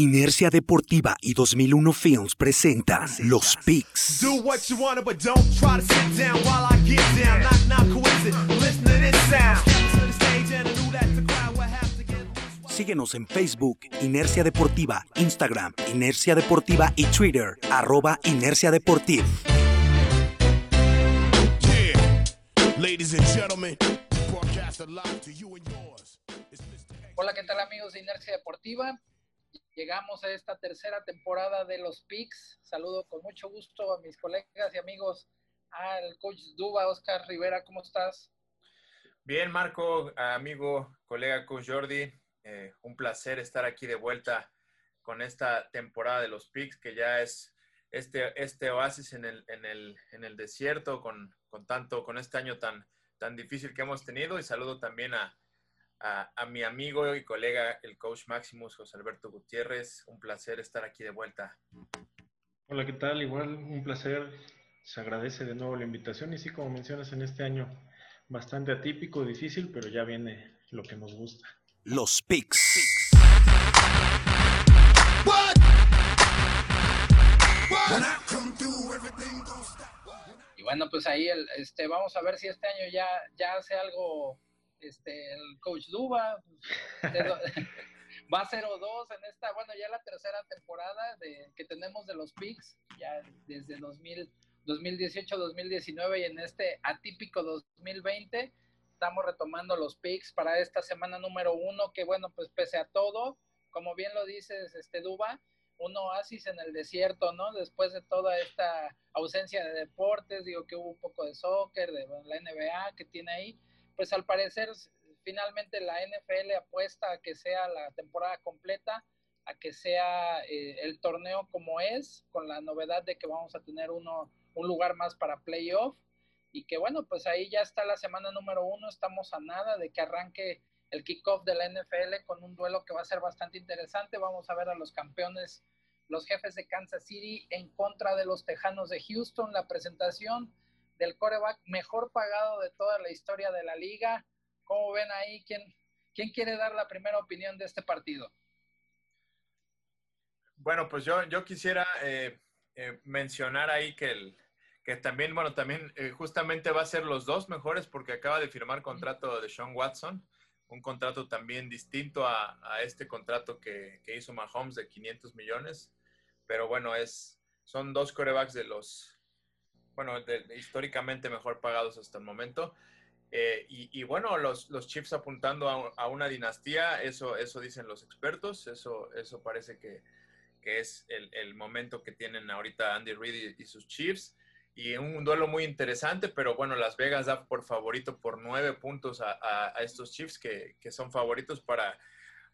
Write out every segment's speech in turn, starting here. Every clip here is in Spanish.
Inercia Deportiva y 2001 Films presentan Los Picks. Síguenos en Facebook, Inercia Deportiva, Instagram, Inercia Deportiva y Twitter, arroba Inercia Deportiva. Hola, ¿qué tal amigos de Inercia Deportiva? Llegamos a esta tercera temporada de los Picks. Saludo con mucho gusto a mis colegas y amigos, al coach Duba, Oscar Rivera, ¿cómo estás? Bien, Marco, amigo, colega coach Jordi, eh, un placer estar aquí de vuelta con esta temporada de los Picks, que ya es este, este oasis en el, en el, en el desierto, con, con, tanto, con este año tan, tan difícil que hemos tenido. Y saludo también a, a, mi amigo y colega, el coach Maximus, José Alberto Gutiérrez. Un placer estar aquí de vuelta. Hola, ¿qué tal? Igual, un placer. Se agradece de nuevo la invitación y sí, como mencionas, en este año bastante atípico, difícil, pero ya viene lo que nos gusta. Los picks. Y bueno, pues ahí el, este, vamos a ver si este año ya, ya hace algo este, el coach Duba. va a 0-2 en esta, bueno, ya la tercera temporada de, que tenemos de los picks, ya desde 2000, 2018-2019 y en este atípico 2020 estamos retomando los picks para esta semana número uno, que bueno, pues pese a todo, como bien lo dices, este Duba, un oasis en el desierto, ¿no? Después de toda esta ausencia de deportes, digo que hubo un poco de soccer, de la NBA que tiene ahí, pues al parecer finalmente la NFL apuesta a que sea la temporada completa, a que sea eh, el torneo como es, con la novedad de que vamos a tener uno, un lugar más para playoff y que bueno, pues ahí ya está la semana número uno, estamos a nada de que arranque el kickoff de la NFL con un duelo que va a ser bastante interesante. Vamos a ver a los campeones, los jefes de Kansas City en contra de los Tejanos de Houston, la presentación del coreback mejor pagado de toda la historia de la liga. ¿Cómo ven ahí? ¿Quién, quién quiere dar la primera opinión de este partido? Bueno, pues yo, yo quisiera eh, eh, mencionar ahí que el, que también, bueno, también eh, justamente va a ser los dos mejores porque acaba de firmar contrato de Sean Watson, un contrato también distinto a, este contrato que, hizo Mahomes de 500 millones, pero bueno, es, son dos corebacks de los, bueno, históricamente mejor pagados hasta el momento. Eh, y, bueno, los, los Chiefs apuntando a, una dinastía, eso, eso dicen los expertos, eso, eso parece que, que es el, el, momento que tienen ahorita Andy Reid y sus Chiefs y un duelo muy interesante, pero bueno, Las Vegas da por favorito por nueve puntos a, estos Chiefs que, son favoritos para,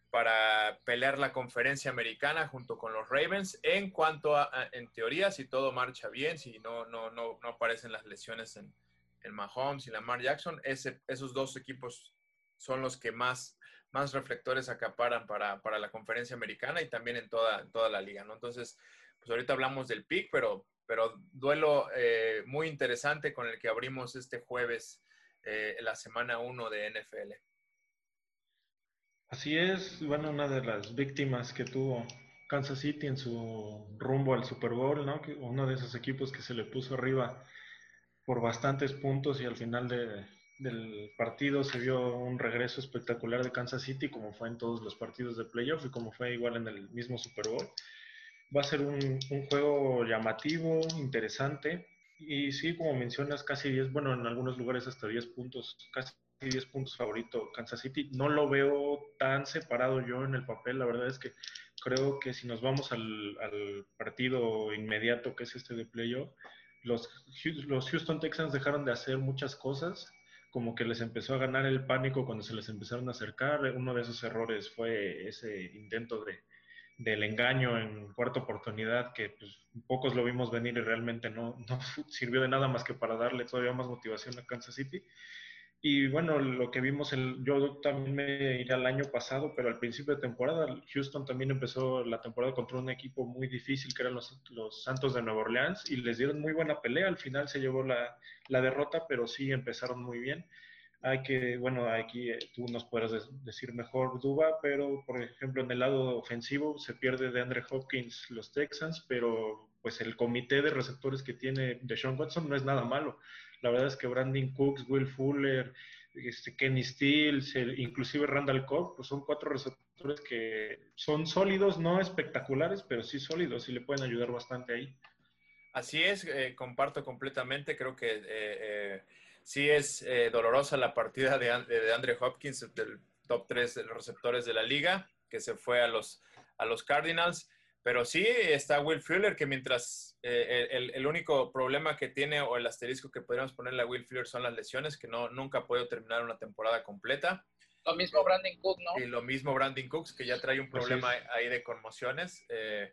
para pelear la conferencia americana junto con los Ravens. En cuanto a, en teoría, si todo marcha bien, si no, no, no, no aparecen las lesiones en, en Mahomes y Lamar Jackson, ese, esos dos equipos son los que más, más reflectores acaparan para, para la conferencia americana y también en toda, toda la liga, ¿no? Entonces, pues ahorita hablamos del pick, pero pero duelo eh, muy interesante con el que abrimos este jueves eh, la semana 1 de NFL. Así es, bueno, una de las víctimas que tuvo Kansas City en su rumbo al Super Bowl, ¿no? uno de esos equipos que se le puso arriba por bastantes puntos y al final del partido se vio un regreso espectacular de Kansas City, como fue en todos los partidos de playoff y como fue igual en el mismo Super Bowl. Va a ser un, juego llamativo, interesante. Y sí, como mencionas, casi 10, bueno, en algunos lugares hasta 10 puntos, casi 10 puntos favorito Kansas City. No lo veo tan separado yo en el papel. La verdad es que creo que si nos vamos al, partido inmediato que es este de playoff, los, los Houston Texans dejaron de hacer muchas cosas, como que les empezó a ganar el pánico cuando se les empezaron a acercar. Uno de esos errores fue ese intento de, del engaño en cuarta oportunidad, que pues, pocos lo vimos venir y realmente no, no, sirvió de nada más que para darle todavía más motivación a Kansas City. Y bueno, lo que vimos, el, yo también me iré al año pasado, pero al principio de temporada, Houston también empezó la temporada contra un equipo muy difícil que eran los, los Santos de Nueva Orleans y les dieron muy buena pelea. Al final se llevó la, la derrota, pero sí empezaron muy bien. hay que, bueno, aquí eh, tú nos puedes decir mejor Duba, pero por ejemplo en el lado ofensivo se pierde de Andre Hopkins los Texans, pero pues el comité de receptores que tiene Deshaun Watson no es nada malo. La verdad es que Brandon Cooks, Will Fuller, este, Kenny Stills, inclusive Randall Cobb, pues son cuatro receptores que son sólidos, no espectaculares, pero sí sólidos y le pueden ayudar bastante ahí. Así es, eh, comparto completamente, creo que eh, eh, sí es dolorosa la partida de, de, Andre Hopkins, del top 3 de los receptores de la liga, que se fue a los, a los Cardinals. Pero sí está Will Fuller, que mientras eh, el, único problema que tiene o el asterisco que podríamos ponerle a Will Fuller son las lesiones, que no, nunca ha podido terminar una temporada completa. Lo mismo Brandon Cooks, ¿no? Y lo mismo Brandon Cooks, que ya trae un problema ahí de conmociones. Eh,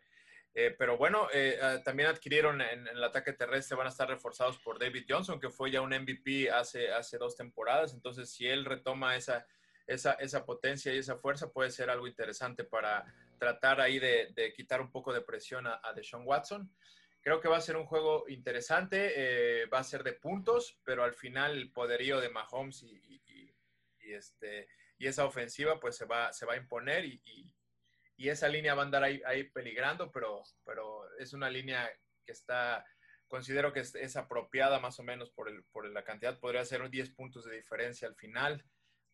eh, pero bueno, ah, también adquirieron en, el ataque terrestre, van a estar reforzados por David Johnson, que fue ya un MVP hace, hace dos temporadas. Entonces, si él retoma esa, esa, esa potencia y esa fuerza, puede ser algo interesante para tratar ahí de, quitar un poco de presión a, Deshaun Watson. Creo que va a ser un juego interesante, eh, va a ser de puntos, pero al final el poderío de Mahomes y, este, y esa ofensiva pues se va, se va a imponer y, esa línea va a andar ahí, ahí, peligrando, pero, pero es una línea que está, considero que es, apropiada más o menos por, el, por la cantidad, podría ser 10 puntos de diferencia al final.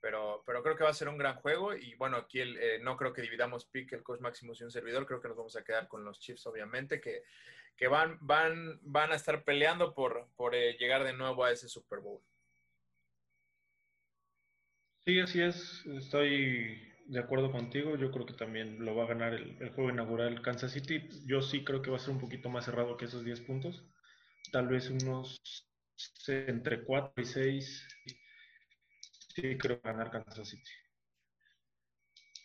Pero, pero creo que va a ser un gran juego y bueno, aquí eh, no creo que dividamos pick el coach Maximus y un servidor, creo que nos vamos a quedar con los Chiefs obviamente, que, que van, van, van a estar peleando por, por eh, llegar de nuevo a ese Super Bowl. Sí, así es, estoy de acuerdo contigo, yo creo que también lo va a ganar el, el juego inaugural Kansas City, yo sí creo que va a ser un poquito más cerrado que esos 10 puntos, tal vez unos entre 4 y 6 Sí, creo ganar Kansas City.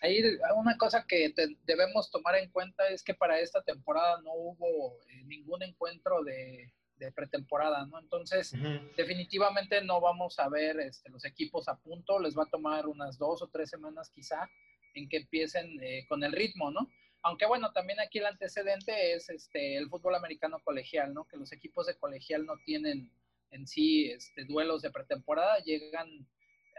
Ahí una cosa que debemos tomar en cuenta es que para esta temporada no hubo eh, ningún encuentro de, pretemporada, ¿no? Entonces, definitivamente no vamos a ver este, los equipos a punto, les va a tomar unas dos o tres semanas quizá en que empiecen eh, con el ritmo, ¿no? Aunque bueno, también aquí el antecedente es este, el fútbol americano colegial, ¿no? Que los equipos de colegial no tienen en sí este, duelos de pretemporada, llegan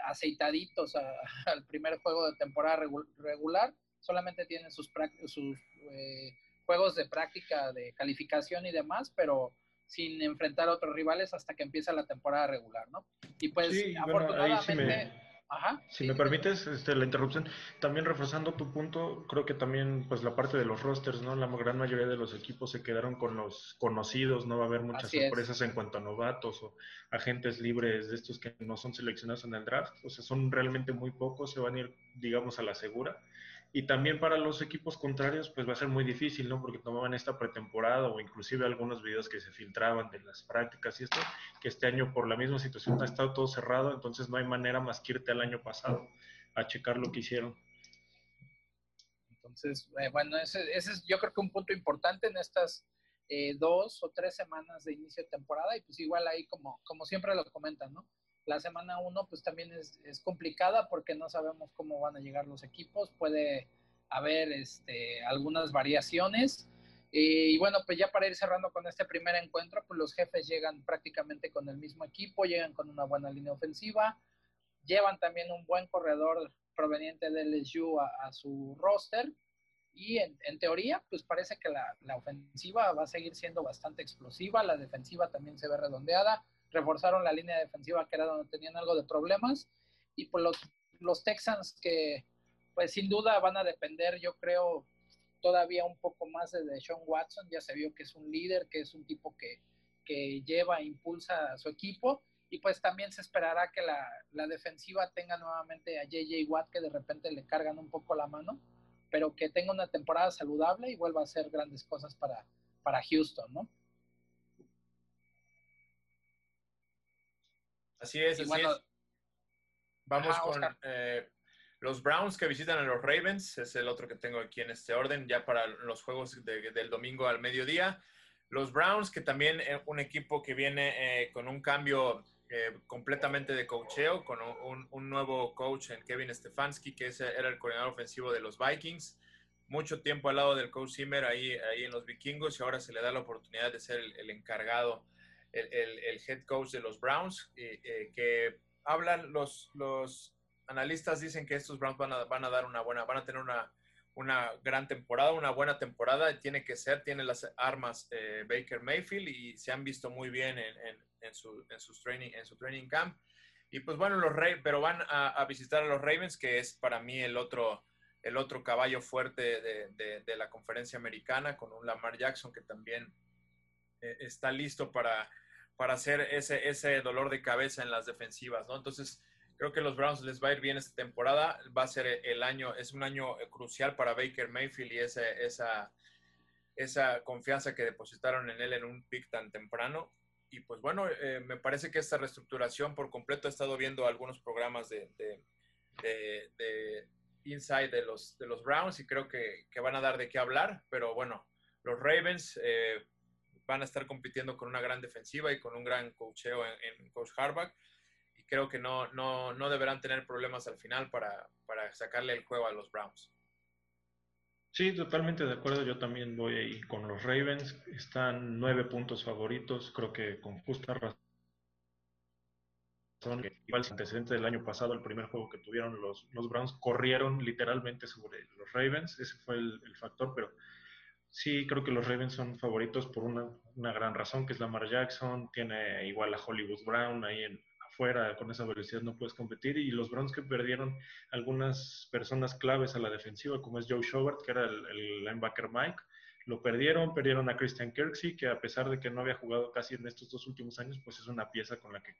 aceitaditos al primer juego de temporada regular, solamente tienen sus, sus eh, juegos de práctica, de calificación y demás, pero sin enfrentar a otros rivales hasta que empieza la temporada regular, ¿no? Y pues afortunadamente... Si me permites este, la interrupción, también reforzando tu punto, creo que también pues la parte de los rosters, ¿no? La gran mayoría de los equipos se quedaron con los conocidos, no va a haber muchas sorpresas en cuanto a novatos o agentes libres de estos que no son seleccionados en el draft, o sea, son realmente muy pocos, se van a ir, digamos, a la segura. Y también para los equipos contrarios, pues va a ser muy difícil, ¿no? Porque tomaban esta pretemporada o inclusive algunos videos que se filtraban de las prácticas y esto, que este año por la misma situación ha estado todo cerrado, entonces no hay manera más que irte al año pasado a checar lo que hicieron. Entonces, eh, bueno, ese, es yo creo que un punto importante en estas eh, dos o tres semanas de inicio de temporada y pues igual ahí como, como siempre lo comentan, ¿no? La semana 1 pues también es, es, complicada porque no sabemos cómo van a llegar los equipos, puede haber este, algunas variaciones. y bueno, pues ya para ir cerrando con este primer encuentro, pues los jefes llegan prácticamente con el mismo equipo, llegan con una buena línea ofensiva, llevan también un buen corredor proveniente del LSU a, su roster. Y en, en, teoría pues parece que la, la ofensiva va a seguir siendo bastante explosiva, la defensiva también se ve redondeada, reforzaron la línea defensiva que era donde tenían algo de problemas y pues los, los Texans que pues sin duda van a depender yo creo todavía un poco más de Sean Watson, ya se vio que es un líder, que es un tipo que, que lleva, impulsa a su equipo y pues también se esperará que la, la defensiva tenga nuevamente a JJ Watt que de repente le cargan un poco la mano, pero que tenga una temporada saludable y vuelva a hacer grandes cosas para, para Houston, ¿no? Así es, así es. Vamos con eh, los Browns que visitan a los Ravens, es el otro que tengo aquí en este orden, ya para los juegos del domingo al mediodía. Los Browns, que también es un equipo que viene eh, con un cambio eh, completamente de coacheo, con un, nuevo coach en Kevin Stefanski, que era el coordinador ofensivo de los Vikings. Mucho tiempo al lado del coach Zimmer ahí, ahí en los vikingos y ahora se le da la oportunidad de ser el encargado el, head coach de los Browns, eh, que hablan los, los analistas dicen que estos Browns van a, van a dar una buena, van a tener una, una gran temporada, una buena temporada, tiene que ser, tiene las armas eh, Baker Mayfield y se han visto muy bien en, en, en, su, en, sus training, en su training camp. Y pues bueno, los Ravens, pero van a, a, visitar a los Ravens, que es para mí el otro, el otro caballo fuerte de, de, de la conferencia americana, con un Lamar Jackson que también eh, está listo para, para hacer ese, ese dolor de cabeza en las defensivas, ¿no? Entonces, creo que los Browns les va a ir bien esta temporada. Va a ser el año, es un año crucial para Baker Mayfield y esa, esa, esa confianza que depositaron en él en un pick tan temprano. Y pues bueno, eh, me parece que esta reestructuración por completo, he estado viendo algunos programas de, de, de, de inside de los, de los Browns y creo que, que, van a dar de qué hablar, pero bueno, los Ravens eh, van a estar compitiendo con una gran defensiva y con un gran coacheo en, en Coach Harbaugh. Y creo que no, no, no deberán tener problemas al final para, para, sacarle el juego a los Browns. Sí, totalmente de acuerdo. Yo también voy ahí con los Ravens. Están nueve puntos favoritos, creo que con justa razón. Igual el antecedente del año pasado, el primer juego que tuvieron los, los Browns, corrieron literalmente sobre los Ravens. Ese fue el, el factor, pero Sí, creo que los Ravens son favoritos por una, una, gran razón, que es Lamar Jackson, tiene igual a Hollywood Brown ahí en, afuera, con esa velocidad no puedes competir, y los Browns que perdieron algunas personas claves a la defensiva, como es Joe Schobert, que era el, linebacker Mike, lo perdieron, perdieron a Christian Kirksey, que a pesar de que no había jugado casi en estos dos últimos años, pues es una pieza con la que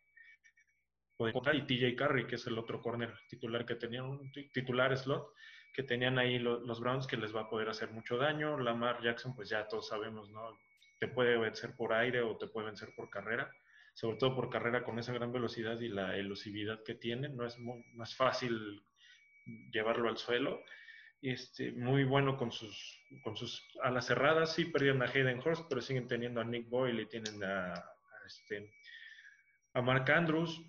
puede contar, y TJ Carey, que es el otro corner titular que tenía, un titular slot, que tenían ahí lo, los Browns que les va a poder hacer mucho daño. Lamar Jackson, pues ya todos sabemos, ¿no? Te puede vencer por aire o te puede vencer por carrera, sobre todo por carrera con esa gran velocidad y la elusividad que tiene. No es muy, fácil llevarlo al suelo. Este, muy bueno con sus, con sus alas cerradas. Sí perdieron a Hayden Hurst, pero siguen teniendo a Nick Boyle y tienen a, este, a Mark Andrews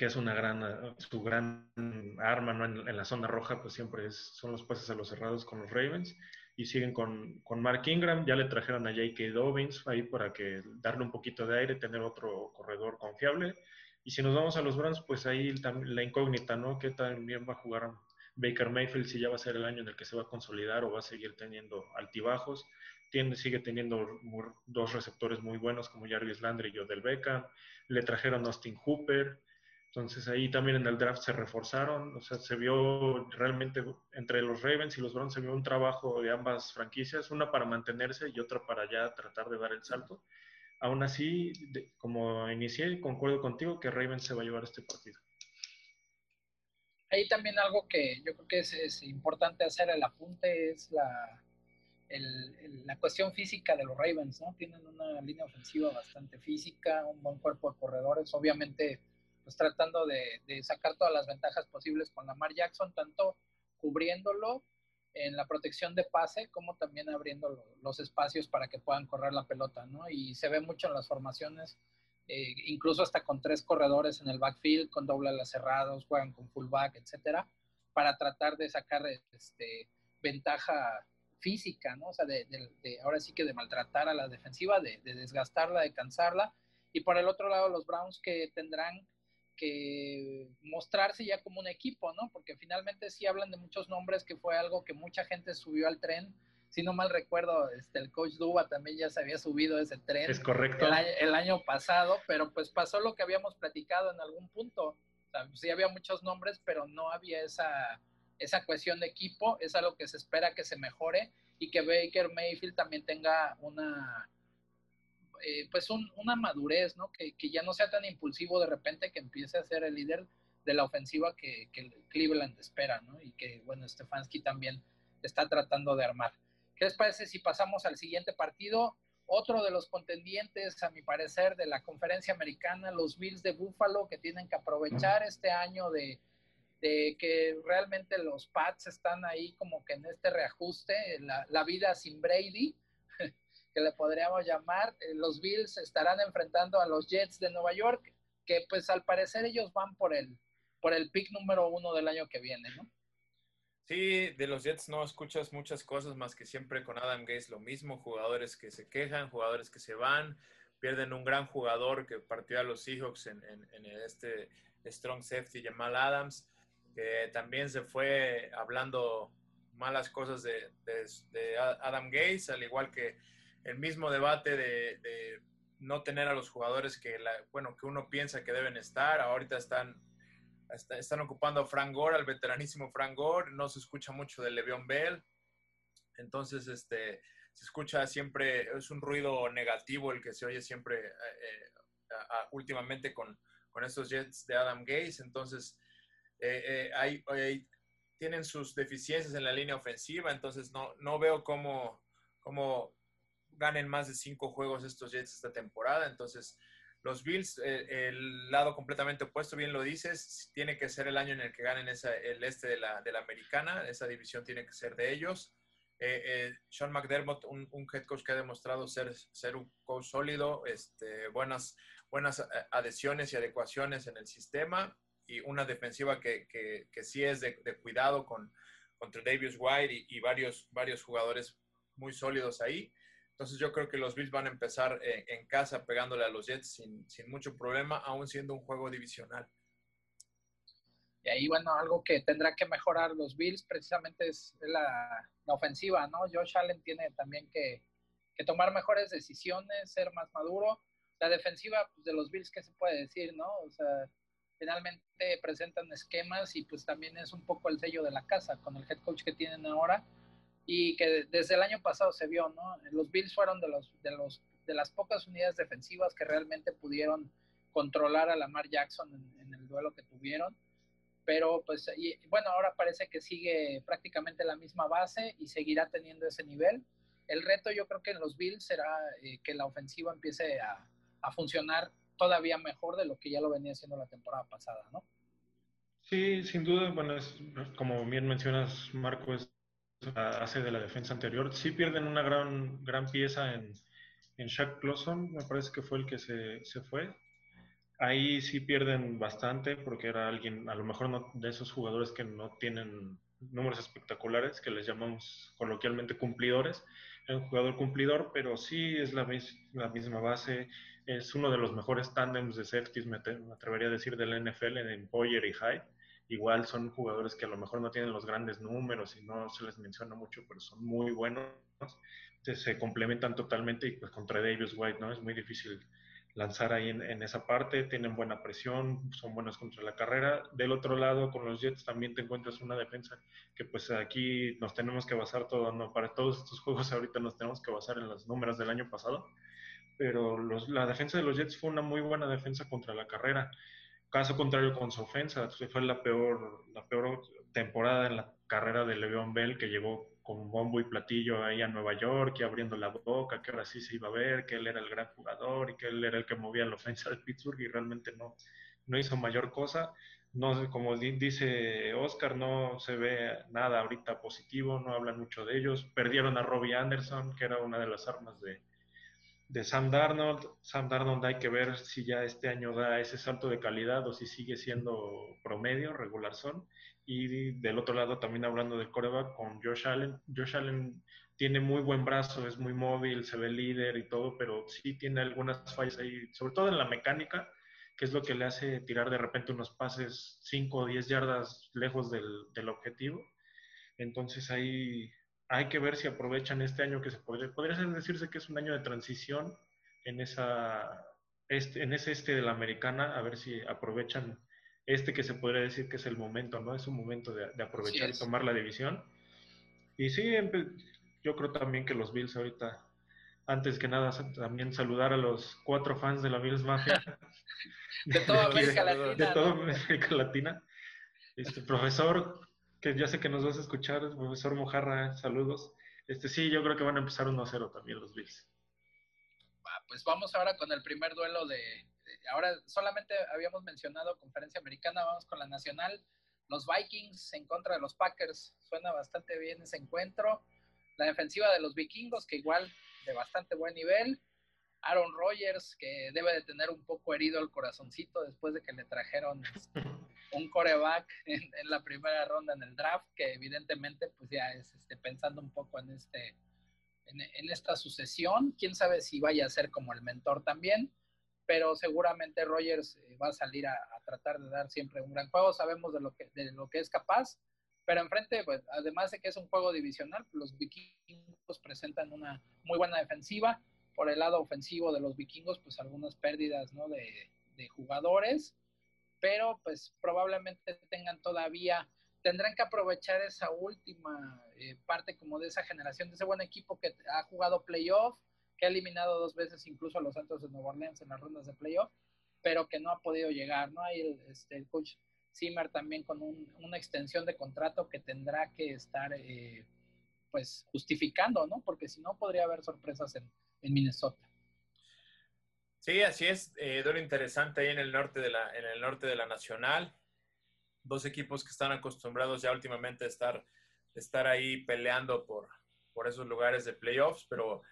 que es una gran, su gran arma ¿no? en, en, la zona roja, pues siempre es, son los pases a los cerrados con los Ravens. Y siguen con, con Mark Ingram, ya le trajeron a J.K. Dobbins ahí para que darle un poquito de aire, tener otro corredor confiable. Y si nos vamos a los Browns, pues ahí la incógnita, ¿no? Que también va a jugar Baker Mayfield, si ya va a ser el año en el que se va a consolidar o va a seguir teniendo altibajos. Tiene, sigue teniendo dos receptores muy buenos como Jarvis Landry y Odell Beckham. Le trajeron a Austin Hooper. Entonces ahí también en el draft se reforzaron, o sea, se vio realmente entre los Ravens y los Browns se vio un trabajo de ambas franquicias, una para mantenerse y otra para ya tratar de dar el salto. Aún así, como inicié, concuerdo contigo que Ravens se va a llevar este partido. Ahí también algo que yo creo que es, importante hacer el apunte es la, el, la cuestión física de los Ravens, ¿no? Tienen una línea ofensiva bastante física, un buen cuerpo de corredores, obviamente pues tratando de, sacar todas las ventajas posibles con Lamar Jackson, tanto cubriéndolo en la protección de pase como también abriendo lo, los espacios para que puedan correr la pelota, ¿no? Y se ve mucho en las formaciones, eh, incluso hasta con tres corredores en el backfield, con doble alas cerrados, juegan con fullback, etcétera, para tratar de sacar este, ventaja física, ¿no? O sea, de, de, ahora sí que de maltratar a la defensiva, de, de desgastarla, de cansarla. Y por el otro lado, los Browns que tendrán que mostrarse ya como un equipo, ¿no? Porque finalmente sí hablan de muchos nombres, que fue algo que mucha gente subió al tren. Si no mal recuerdo, este, el coach Duba también ya se había subido ese tren. Es correcto. El, el año pasado, pero pues pasó lo que habíamos platicado en algún punto. O sea, sí había muchos nombres, pero no había esa, esa cuestión de equipo. Es algo que se espera que se mejore y que Baker Mayfield también tenga una, eh, pues un, una madurez, ¿no? Que, que, ya no sea tan impulsivo de repente que empiece a ser el líder de la ofensiva que, que Cleveland espera, ¿no? Y que, bueno, Stefanski también está tratando de armar. ¿Qué les parece si pasamos al siguiente partido? Otro de los contendientes, a mi parecer, de la conferencia americana, los Bills de Buffalo, que tienen que aprovechar este año de, de que realmente los Pats están ahí como que en este reajuste, la vida sin Brady, que le podríamos llamar. Eh, los Bills estarán enfrentando a los Jets de Nueva York, que pues al parecer ellos van por el, por el pick número uno del año que viene, ¿no? Sí, de los Jets no escuchas muchas cosas más que siempre con Adam Gates lo mismo, jugadores que se quejan, jugadores que se van, pierden un gran jugador que partió a los Seahawks en, este, strong safety Jamal Adams, que también se fue hablando malas cosas de, de, Adam Gates, al igual que el mismo debate de, no tener a los jugadores que, bueno, que uno piensa que deben estar. Ahorita están, están ocupando a Frank Gore, al veteranísimo Frank Gore. No se escucha mucho de Le'Veon Bell. Entonces, este, se escucha siempre, es un ruido negativo el que se oye siempre eh, eh, últimamente con, con, estos Jets de Adam Gates. Entonces, eh, tienen sus deficiencias en la línea ofensiva, entonces no, no veo cómo, cómo ganen más de cinco juegos estos Jets esta temporada. Entonces, los Bills, el lado completamente opuesto, bien lo dices, tiene que ser el año en el que ganen esa, el este de la, de la americana, esa división tiene que ser de ellos. Eh, eh, Sean McDermott, un, head coach que ha demostrado ser, ser un coach sólido, este, buenas, buenas eh, adhesiones y adecuaciones en el sistema y una defensiva que, que, sí es de, cuidado con, contra Davis White y, varios, varios jugadores muy sólidos ahí. Entonces yo creo que los Bills van a empezar en, casa pegándole a los Jets sin, sin mucho problema, aún siendo un juego divisional. Y ahí, bueno, algo que tendrá que mejorar los Bills precisamente es la, ofensiva, ¿no? Josh Allen tiene también que, tomar mejores decisiones, ser más maduro. La defensiva pues, de los Bills, ¿qué se puede decir, no? O sea, finalmente presentan esquemas y pues también es un poco el sello de la casa con el head coach que tienen ahora y que desde el año pasado se vio, ¿no? Los Bills fueron de los de los de las pocas unidades defensivas que realmente pudieron controlar a Lamar Jackson en el duelo que tuvieron pero pues bueno, ahora parece que sigue prácticamente la misma base y seguirá teniendo ese nivel. El reto yo creo que en los Bills será eh, que la ofensiva empiece a, funcionar todavía mejor de lo que ya lo venía haciendo la temporada pasada, ¿no? Sí, sin duda, bueno, es, como bien mencionas, Marco, es hace de la defensa anterior. Sí pierden una gran, gran pieza en, en Shaq Clawson, me parece que fue el que se, se fue. Ahí sí pierden bastante porque era alguien, a lo mejor no, de esos jugadores que no tienen números espectaculares, que les llamamos coloquialmente cumplidores. Es un jugador cumplidor, pero sí es la, la misma base. Es uno de los mejores tándems de safeties, me, atrevería a decir, del NFL en Poyer y Hyde. Igual son jugadores que a lo mejor no tienen los grandes números y no se les menciona mucho, pero son muy buenos. se complementan totalmente y pues contra Davis White, ¿no? Es muy difícil lanzar ahí en, esa parte, tienen buena presión, son buenos contra la carrera. Del otro lado, con los Jets también te encuentras una defensa que pues aquí nos tenemos que basar todo, ¿no? Para todos estos juegos ahorita nos tenemos que basar en los números del año pasado, pero los, la defensa de los Jets fue una muy buena defensa contra la carrera. Caso contrario con su ofensa, fue la peor, la peor temporada en la carrera de Le'Veon Bell que llegó con bombo y platillo ahí a Nueva York y abriendo la boca, que ahora sí se iba a ver, que él era el gran jugador y que él era el que movía la ofensa de Pittsburgh y realmente no, no hizo mayor cosa. No, como dice Oscar, no se ve nada ahorita positivo, no hablan mucho de ellos. Perdieron a Robbie Anderson, que era una de las armas de, de Sam Darnold. Sam Darnold hay que ver si ya este año da ese salto de calidad o si sigue siendo promedio, regular son. Y del otro lado también hablando del coreback con Josh Allen. Josh Allen tiene muy buen brazo, es muy móvil, se ve líder y todo, pero sí tiene algunas fallas ahí, sobre todo en la mecánica, que es lo que le hace tirar de repente unos pases 5 o 10 yardas lejos del, del objetivo. Entonces ahí hay que ver si aprovechan este año que se podría, podría decirse que es un año de transición en esa este, en ese este de la americana, a ver si aprovechan este que se podría decir que es el momento, ¿no? Es un momento de, aprovechar y tomar la división. Y sí, yo creo también que los Bills ahorita, antes que nada, también saludar a los cuatro fans de la Bills Mafia. de toda América Latina. De toda América Latina. Este, profesor, que ya sé que nos vas a escuchar, profesor Mojarra, saludos. Este, sí, yo creo que van a empezar 1-0 también los Bills. Pues vamos ahora con el primer duelo de, Ahora solamente habíamos mencionado conferencia americana, vamos con la nacional. Los Vikings en contra de los Packers. Suena bastante bien ese encuentro. La defensiva de los vikingos, que igual de bastante buen nivel. Aaron Rodgers, que debe de tener un poco herido el corazoncito después de que le trajeron un coreback en, la primera ronda en el draft, que evidentemente pues ya es este, pensando un poco en, este, en, esta sucesión. Quién sabe si vaya a ser como el mentor también, pero seguramente Rogers eh, va a salir a, tratar de dar siempre un gran juego. Sabemos de lo que, de lo que es capaz, pero enfrente, pues, además de que es un juego divisional, los vikingos presentan una muy buena defensiva. Por el lado ofensivo de los vikingos, pues algunas pérdidas ¿no? de, de jugadores, pero pues probablemente tengan todavía tendrán que aprovechar esa última eh, parte como de esa generación, de ese buen equipo que ha jugado playoff, que ha eliminado dos veces incluso a los Santos de Nueva Orleans en las rondas de playoff, pero que no ha podido llegar, ¿no? Hay el, este, coach Zimmer también con una extensión de contrato que tendrá que estar, eh, pues, justificando, ¿no? Porque si no, podría haber sorpresas en, en Minnesota. Sí, así es. Eh, duelo interesante ahí en el norte de la, en el norte de la Nacional dos equipos que están acostumbrados ya últimamente a estar, estar ahí peleando por, por esos lugares de playoffs, pero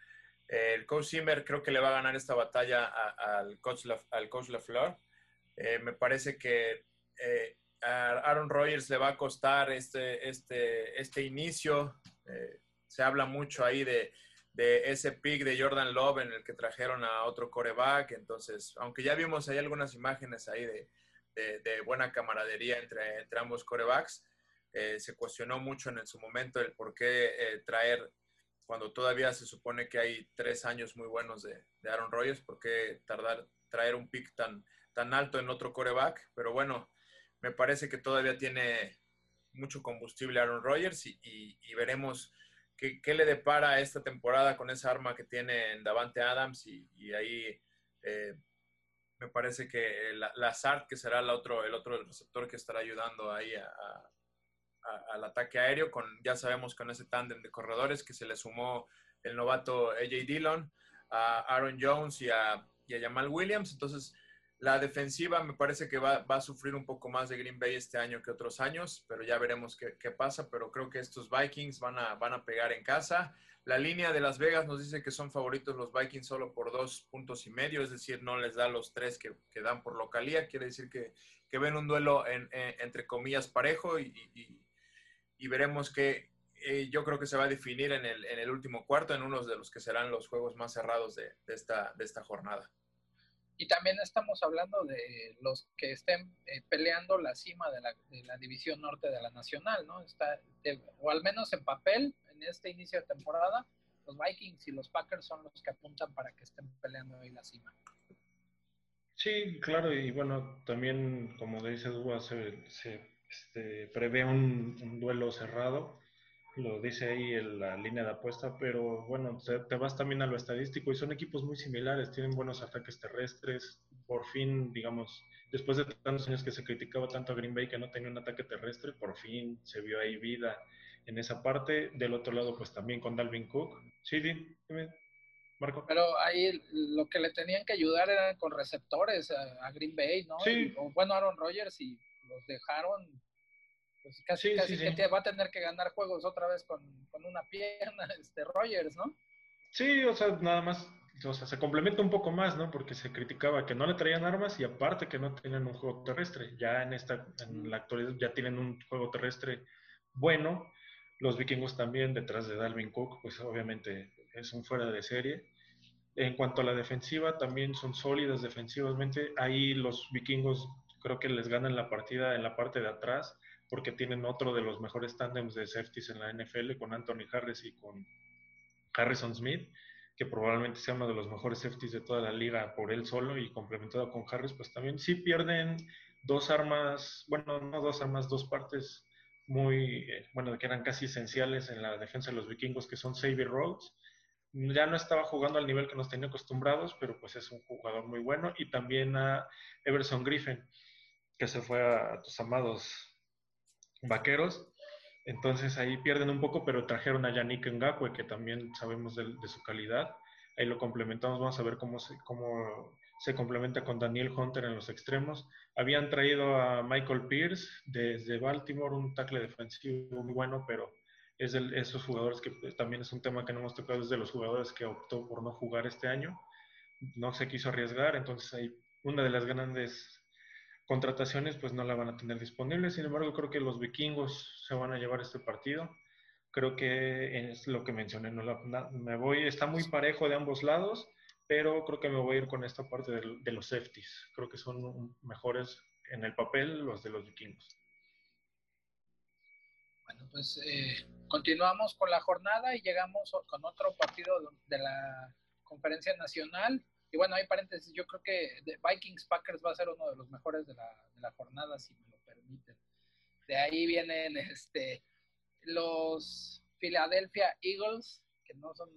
eh, el coach Zimmer creo que le va a ganar esta batalla al, coach al coach LaFleur. Eh, me parece que eh, a Aaron Rodgers le va a costar este, este, este inicio. se habla mucho ahí de, de ese pick de Jordan Love en el que trajeron a otro coreback. Entonces, aunque ya vimos ahí algunas imágenes ahí de, de, buena camaradería entre, entre ambos corebacks. Eh, se cuestionó mucho en su momento el por qué eh, traer, cuando todavía se supone que hay tres años muy buenos de, Aaron Rodgers, por qué tardar, traer un pick tan, tan alto en otro coreback. Pero bueno, me parece que todavía tiene mucho combustible Aaron Rodgers y, veremos qué, le depara esta temporada con esa arma que tiene en Davante Adams y, ahí eh, me parece que la, la que será el otro, el otro receptor que estará ayudando ahí al ataque aéreo, con, ya sabemos con ese tándem de corredores que se le sumó el novato AJ Dillon, a Aaron Jones y a, y Jamal Williams. Entonces, la defensiva me parece que va, a sufrir un poco más de Green Bay este año que otros años, pero ya veremos qué, pasa. Pero creo que estos Vikings van a, van a pegar en casa. La línea de Las Vegas nos dice que son favoritos los Vikings solo por dos puntos y medio, es decir, no les da los tres que, dan por localía. Quiere decir que, ven un duelo entre comillas parejo y, veremos que eh, yo creo que se va a definir en el, último cuarto, en uno de los que serán los juegos más cerrados de, esta, de esta jornada. Y también estamos hablando de los que estén eh, peleando la cima de la, de la, división norte de la nacional, ¿no? Está, o al menos en papel, en este inicio de temporada, los Vikings y los Packers son los que apuntan para que estén peleando ahí la cima. Sí, claro, y bueno, también, como dice Dúa, se, este, prevé un, duelo cerrado lo dice ahí en la línea de apuesta, pero bueno, te, vas también a lo estadístico y son equipos muy similares, tienen buenos ataques terrestres, por fin, digamos, después de tantos años que se criticaba tanto a Green Bay que no tenía un ataque terrestre, por fin se vio ahí vida en esa parte. Del otro lado, pues también con Dalvin Cook. Sí, dime, Marco. Pero ahí lo que le tenían que ayudar era con receptores a, Green Bay, ¿no? Sí. o, bueno, Aaron Rodgers y los dejaron pues casi, casi que va a tener que ganar juegos otra vez con, una pierna, este Rogers, ¿no? Sí, o sea, nada más, o sea, se complementa un poco más, ¿no? Porque se criticaba que no le traían armas y aparte que no tenían un juego terrestre. Ya en esta, en la actualidad ya tienen un juego terrestre bueno. Los vikingos también, detrás de Dalvin Cook, pues obviamente es un fuera de serie. En cuanto a la defensiva, también son sólidas defensivamente. Ahí los vikingos creo que les ganan la partida en la parte de atrás porque tienen otro de los mejores tándems de safeties en la NFL con Anthony Harris y con Harrison Smith, que probablemente sea uno de los mejores safeties de toda la liga por él solo y complementado con Harris, pues también sí pierden dos armas, bueno, no dos armas, dos partes muy, eh, bueno, que eran casi esenciales en la defensa de los vikingos, que son Xavier Rhodes. Ya no estaba jugando al nivel que nos tenía acostumbrados, pero pues es un jugador muy bueno. Y también a Everson Griffin, que se fue a tus amados Vaqueros. Entonces ahí pierden un poco, pero trajeron a Yannick Ngakwe, que también sabemos de, su calidad. Ahí lo complementamos, vamos a ver cómo se, cómo se complementa con Daniel Hunter en los extremos. Habían traído a Michael Pierce desde Baltimore, un tackle defensivo muy bueno, pero es de esos jugadores que también es un tema que no hemos tocado, es de los jugadores que optó por no jugar este año. No se quiso arriesgar, entonces ahí una de las grandes contrataciones pues no la van a tener disponible. Sin embargo, creo que los vikingos se van a llevar este partido. Creo que es lo que mencioné. No me voy, está muy parejo de ambos lados, pero creo que me voy a ir con esta parte de, los safeties. Creo que son mejores en el papel los de los vikingos. Bueno, pues eh, continuamos con la jornada y llegamos con otro partido de la conferencia nacional. Y bueno, hay paréntesis, yo creo que Vikings Packers va a ser uno de los mejores de la, de la jornada, si me lo permiten. De ahí vienen este, los Philadelphia Eagles, que no son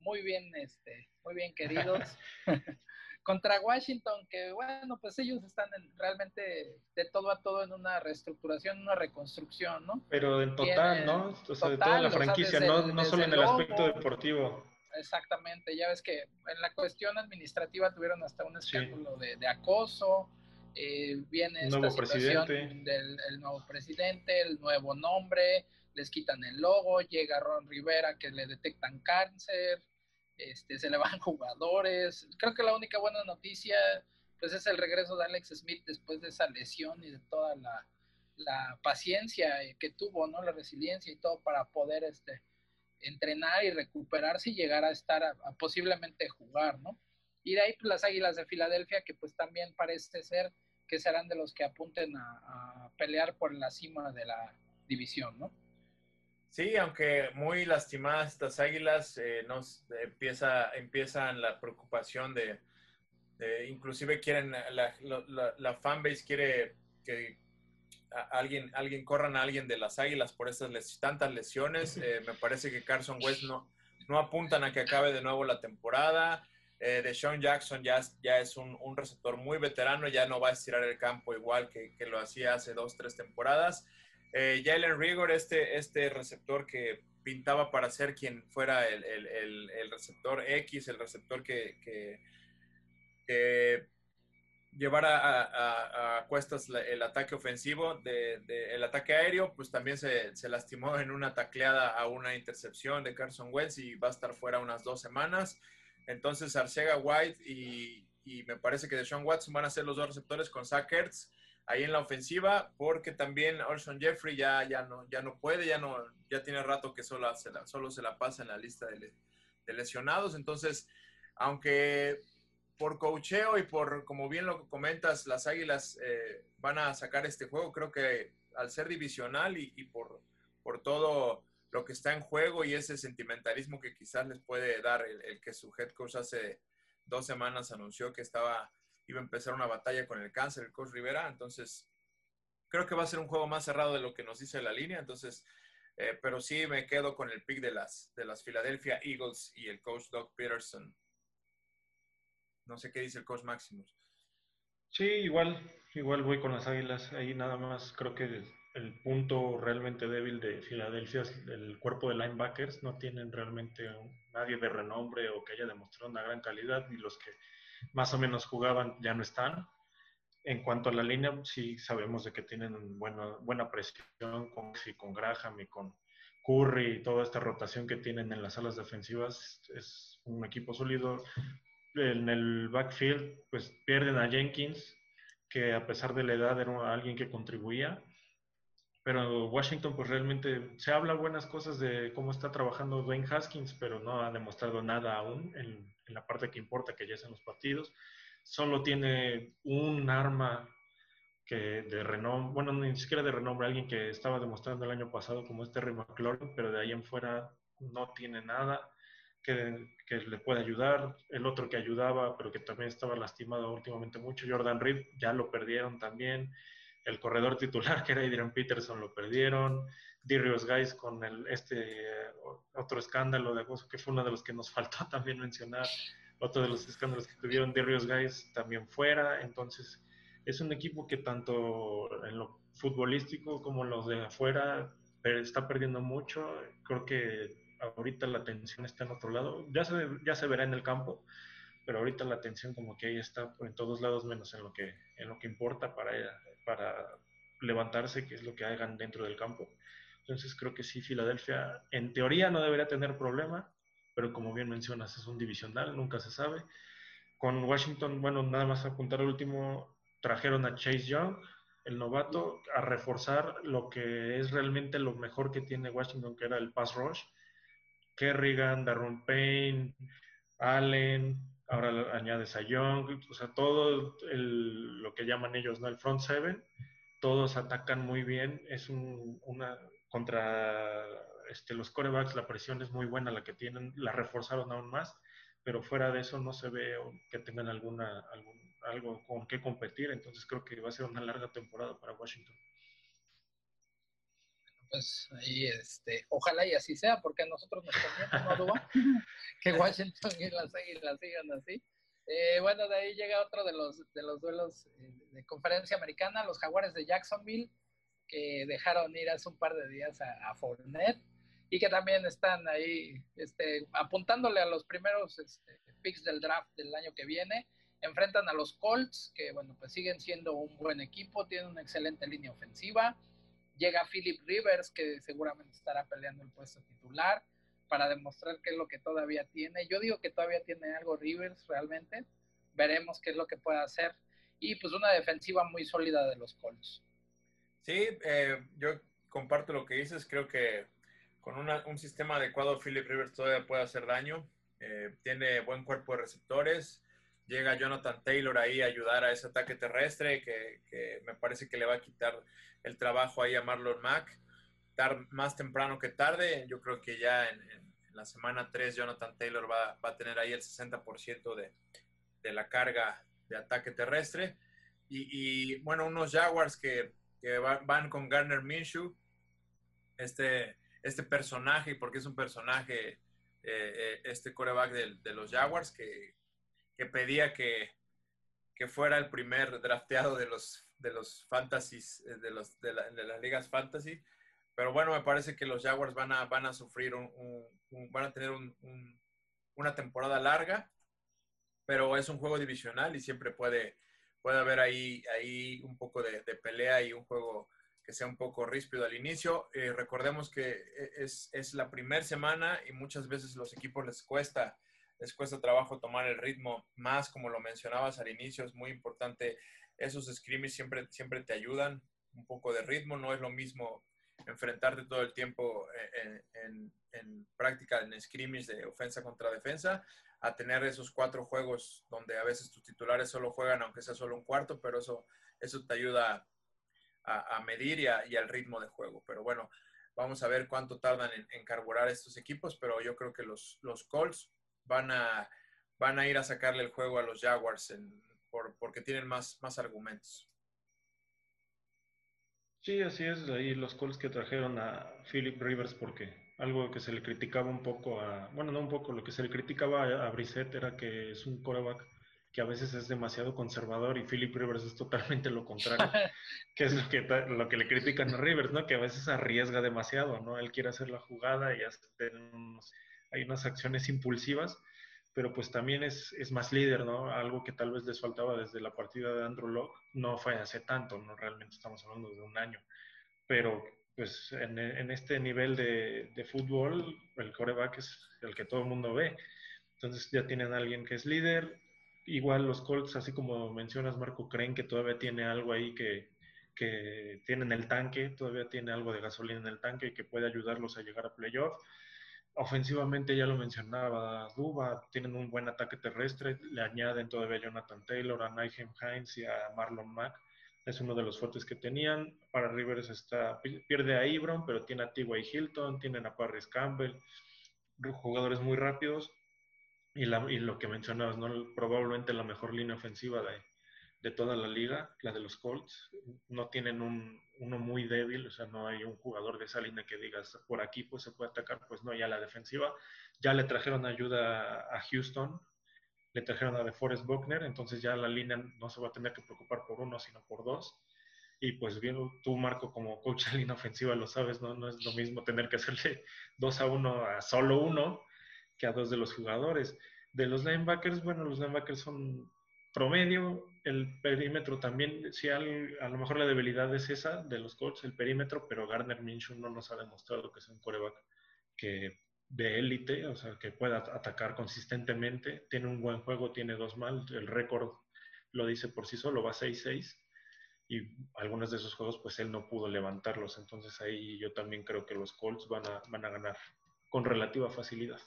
muy bien, este, muy bien queridos. contra Washington, que bueno, pues ellos están realmente de todo a todo en una reestructuración, una reconstrucción, ¿no? Pero en total, ¿no? O sea, de toda la franquicia, no, no solo en el aspecto deportivo. Exactamente, ya ves que en la cuestión administrativa tuvieron hasta un escándalo de, acoso, eh, viene esta nuevo situación del el nuevo presidente, el nuevo nombre, les quitan el logo, llega Ron Rivera que le detectan cáncer, este, se le van jugadores. Creo que la única buena noticia pues es el regreso de Alex Smith después de esa lesión y de toda la, paciencia que tuvo, ¿no? La resiliencia y todo para poder este, entrenar y recuperarse y llegar a estar a, posiblemente jugar, ¿no? Y de ahí pues, las Águilas de Filadelfia que pues también parece ser que serán de los que apunten a, a pelear por la cima de la división, ¿no? Sí, aunque muy lastimadas estas águilas, eh, nos empieza, empiezan la preocupación de, inclusive quieren, la, la, fanbase quiere que alguien, alguien corran a alguien de las águilas por esas tantas lesiones. Eh, me parece que Carson West no, no apuntan a que acabe de nuevo la temporada. Eh, de Sean Jackson ya, ya es un, un, receptor muy veterano, ya no va a estirar el campo igual que, que lo hacía hace dos, tres temporadas. Eh, Jalen Rigor, este, este receptor que pintaba para ser quien fuera el, receptor X, el receptor que, llevara a, cuestas el ataque ofensivo, de, el ataque aéreo, pues también se, lastimó en una tacleada a una intercepción de Carson Wentz y va a estar fuera unas dos semanas. Entonces Arcega White y, me parece que Deshaun Watson van a ser los dos receptores con Zach ahí en la ofensiva, porque también Orson Jeffrey ya, ya, no, ya no puede, ya, no, ya tiene rato que solo se la, solo se la pasa en la lista de, lesionados. Entonces, aunque por cocheo y por, como bien lo comentas, las Águilas eh, van a sacar este juego, creo que al ser divisional y, por, por todo lo que está en juego y ese sentimentalismo que quizás les puede dar el, que su head coach hace dos semanas anunció que estaba iba a empezar una batalla con el cáncer, el coach Rivera, entonces creo que va a ser un juego más cerrado de lo que nos dice la línea, entonces, eh, pero sí me quedo con el pick de las, de las Philadelphia Eagles y el coach Doug Peterson. No sé qué dice el coach Maximus. Sí, igual, igual voy con las Águilas. Ahí nada más creo que el, punto realmente débil de Filadelfia es el cuerpo de linebackers. No tienen realmente nadie de renombre o que haya demostrado una gran calidad, ni los que más o menos jugaban, ya no están. En cuanto a la línea, sí sabemos de que tienen buena, buena presión con, con Graham y con Curry y toda esta rotación que tienen en las alas defensivas. Es un equipo sólido. En el backfield, pues pierden a Jenkins, que a pesar de la edad era alguien que contribuía. Pero Washington, pues realmente se habla buenas cosas de cómo está trabajando Dwayne Haskins, pero no ha demostrado nada aún en, en la parte que importa, que ya es en los partidos. Solo tiene un arma que de renombre, bueno, ni siquiera de renombre, alguien que estaba demostrando el año pasado como es Terry McLaurin, pero de ahí en fuera no tiene nada que, que, le pueda ayudar. El otro que ayudaba, pero que también estaba lastimado últimamente mucho, Jordan Reed, ya lo perdieron también. El corredor titular, que era Adrian Peterson, lo perdieron. Darius Guys con el, este otro escándalo de agosto, que fue uno de los que nos faltó también mencionar, otro de los escándalos que tuvieron Darius Guys también fuera, entonces es un equipo que tanto en lo futbolístico como los de afuera está perdiendo mucho, creo que ahorita la atención está en otro lado, ya se, ya se verá en el campo, pero ahorita la atención como que ahí está en todos lados menos en lo que, en lo que importa para, para levantarse, que es lo que hagan dentro del campo. Entonces creo que sí, Filadelfia en teoría no debería tener problema, pero como bien mencionas, es un divisional, nunca se sabe. Con Washington, bueno, nada más apuntar al último, trajeron a Chase Young, el novato, a reforzar lo que es realmente lo mejor que tiene Washington, que era el pass rush. Kerrigan, Darren Payne, Allen, ahora añades a Young, o sea, todo lo que llaman ellos, ¿no? El front seven, todos atacan muy bien, es una, contra este, los corebacks la presión es muy buena la que tienen, la reforzaron aún más, pero fuera de eso no se ve que tengan alguna, algún, algo con qué competir, entonces creo que va a ser una larga temporada para Washington. Pues ahí, este, ojalá y así sea, porque a nosotros nos conviene, ¿no, Duba? que Washington y las águilas sigan así. Eh, bueno, de ahí llega otro de los, de los duelos eh, de conferencia americana, los Jaguares de Jacksonville, que dejaron ir hace un par de días a, a Fournette y que también están ahí este, apuntándole a los primeros este, picks del draft del año que viene. Enfrentan a los Colts, que bueno, pues siguen siendo un buen equipo, tienen una excelente línea ofensiva. Llega Philip Rivers, que seguramente estará peleando el puesto titular para demostrar qué es lo que todavía tiene. Yo digo que todavía tiene algo Rivers realmente. Veremos qué es lo que puede hacer. Y pues una defensiva muy sólida de los Colts. Sí, eh, yo comparto lo que dices. Creo que con un sistema adecuado Philip Rivers todavía puede hacer daño. Eh, tiene buen cuerpo de receptores. Llega Jonathan Taylor ahí a ayudar a ese ataque terrestre que, me parece que le va a quitar el trabajo ahí a Marlon Mack. más temprano que tarde. Yo creo que ya en, la semana 3 Jonathan Taylor va, a tener ahí el 60% de, de, la carga de ataque terrestre. Y, bueno, unos Jaguars que, van con Garner Minshew. Este este personaje, porque es un personaje, eh, eh, este coreback de, los Jaguars, que, pedía que, que, fuera el primer drafteado de los, de los fantasies, eh, de, los, de, las ligas fantasy. Pero bueno, me parece que los Jaguars van a, van a sufrir, un, van a tener una temporada larga, pero es un juego divisional y siempre puede, puede haber ahí, ahí un poco de, pelea y un juego que sea un poco ríspido al inicio. Eh, recordemos que eh, es, es la primera semana y muchas veces los equipos les cuesta, les cuesta trabajo tomar el ritmo, más como lo mencionabas al inicio, es muy importante. Esos scrimmage siempre, siempre te ayudan un poco de ritmo, no es lo mismo enfrentarte todo el tiempo eh, en, en, práctica, en scrimmage de ofensa contra defensa, a tener esos cuatro juegos donde a veces tus titulares solo juegan, aunque sea solo un cuarto, pero eso, eso te ayuda a, medir y, al ritmo de juego. Pero bueno, vamos a ver cuánto tardan en, carburar estos equipos, pero yo creo que los, los Colts van a, van a ir a sacarle el juego a los Jaguars por, porque tienen más, más argumentos. Sí, así es. Ahí los Colts que trajeron a Philip Rivers porque algo que se le criticaba un poco a, bueno, no un poco, lo que se le criticaba a, a Brissett era que es un coreback que a veces es demasiado conservador y Philip Rivers es totalmente lo contrario, que es lo que, lo que le critican a Rivers, ¿no? Que a veces arriesga demasiado, ¿no? Él quiere hacer la jugada y hacer hay unas acciones impulsivas, pero pues también es, es, más líder, ¿no? Algo que tal vez les faltaba desde la partida de Andrew Locke, no fue hace tanto, ¿no? Realmente estamos hablando de un año, pero pues en, en este nivel de, de fútbol, el coreback es el que todo el mundo ve. Entonces ya tienen a alguien que es líder, igual los Colts, así como mencionas, Marco, creen que todavía tiene algo ahí que, que tienen el tanque, todavía tiene algo de gasolina en el tanque que puede ayudarlos a llegar a playoff. Ofensivamente, ya lo mencionaba Duba, tienen un buen ataque terrestre, le añaden todavía a Jonathan Taylor, a Nigel Hines y a Marlon Mack. Es uno de los fuertes que tenían. Para Rivers está, pierde a Ibron, pero tiene a T.Y. Hilton, tienen a Paris Campbell, jugadores muy rápidos y, lo que mencionabas, ¿no? probablemente la mejor línea ofensiva de, de, toda la liga, la de los Colts. No tienen un, uno muy débil, o sea, no hay un jugador de esa línea que digas, por aquí pues se puede atacar, pues no, ya la defensiva. Ya le trajeron ayuda a Houston, le trajeron a DeForest Buckner, entonces ya la línea no se va a tener que preocupar por uno, sino por dos. Y pues bien, tú, Marco, como coach de línea ofensiva, lo sabes, ¿no? No es lo mismo tener que hacerle dos a uno a solo uno que a dos de los jugadores. De los linebackers, bueno, los linebackers son promedio, el perímetro también, si a lo mejor la debilidad es esa de los coaches, el perímetro, pero Garner Minshew no nos ha demostrado que es un coreback que de élite, o sea, que pueda atacar consistentemente, tiene un buen juego, tiene dos mal, el récord lo dice por sí solo, va 6-6 y algunos de esos juegos pues él no pudo levantarlos, entonces ahí yo también creo que los Colts van a, van a ganar con relativa facilidad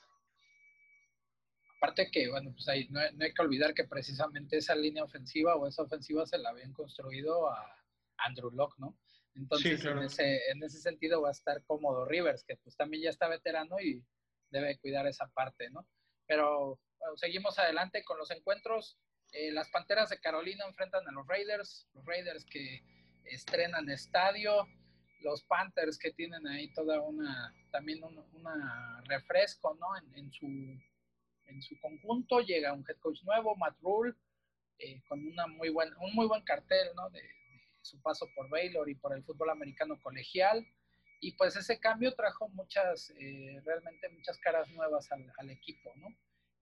Aparte que, bueno, pues ahí no, hay que olvidar que precisamente esa línea ofensiva o esa ofensiva se la habían construido a Andrew Locke, ¿no? Entonces, en, ese, en ese sentido va a estar cómodo Rivers, que pues también ya está veterano y debe cuidar esa parte, ¿no? Pero seguimos adelante con los encuentros. Eh, las Panteras de Carolina enfrentan a los Raiders, los Raiders que estrenan estadio, los Panthers que tienen ahí toda una, también un una refresco, ¿no? En, su, en su conjunto llega un head coach nuevo, Matt Rule, eh, con una muy buen, un muy buen cartel, ¿no? De, su paso por Baylor y por el fútbol americano colegial. Y pues ese cambio trajo muchas, eh, realmente muchas caras nuevas al, equipo, ¿no?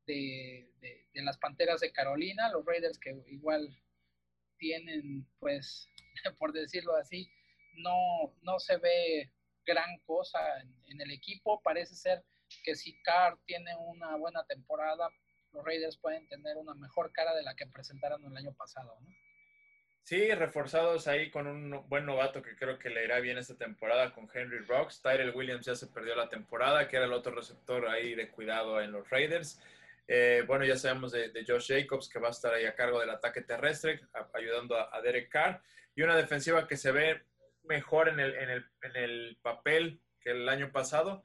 De, de, las Panteras de Carolina, los Raiders que igual tienen, pues, por decirlo así, no, no se ve gran cosa en, el equipo. Parece ser que si Carr tiene una buena temporada, los Raiders pueden tener una mejor cara de la que presentaron el año pasado, ¿no? Sí, reforzados ahí con un buen novato que creo que le irá bien esta temporada con Henry Rocks. Tyrell Williams ya se perdió la temporada, que era el otro receptor ahí de cuidado en los Raiders. Eh, bueno, ya sabemos de, Josh Jacobs que va a estar ahí a cargo del ataque terrestre, ayudando a, a Derek Carr. Y una defensiva que se ve mejor en el, en el, en el papel que el año pasado.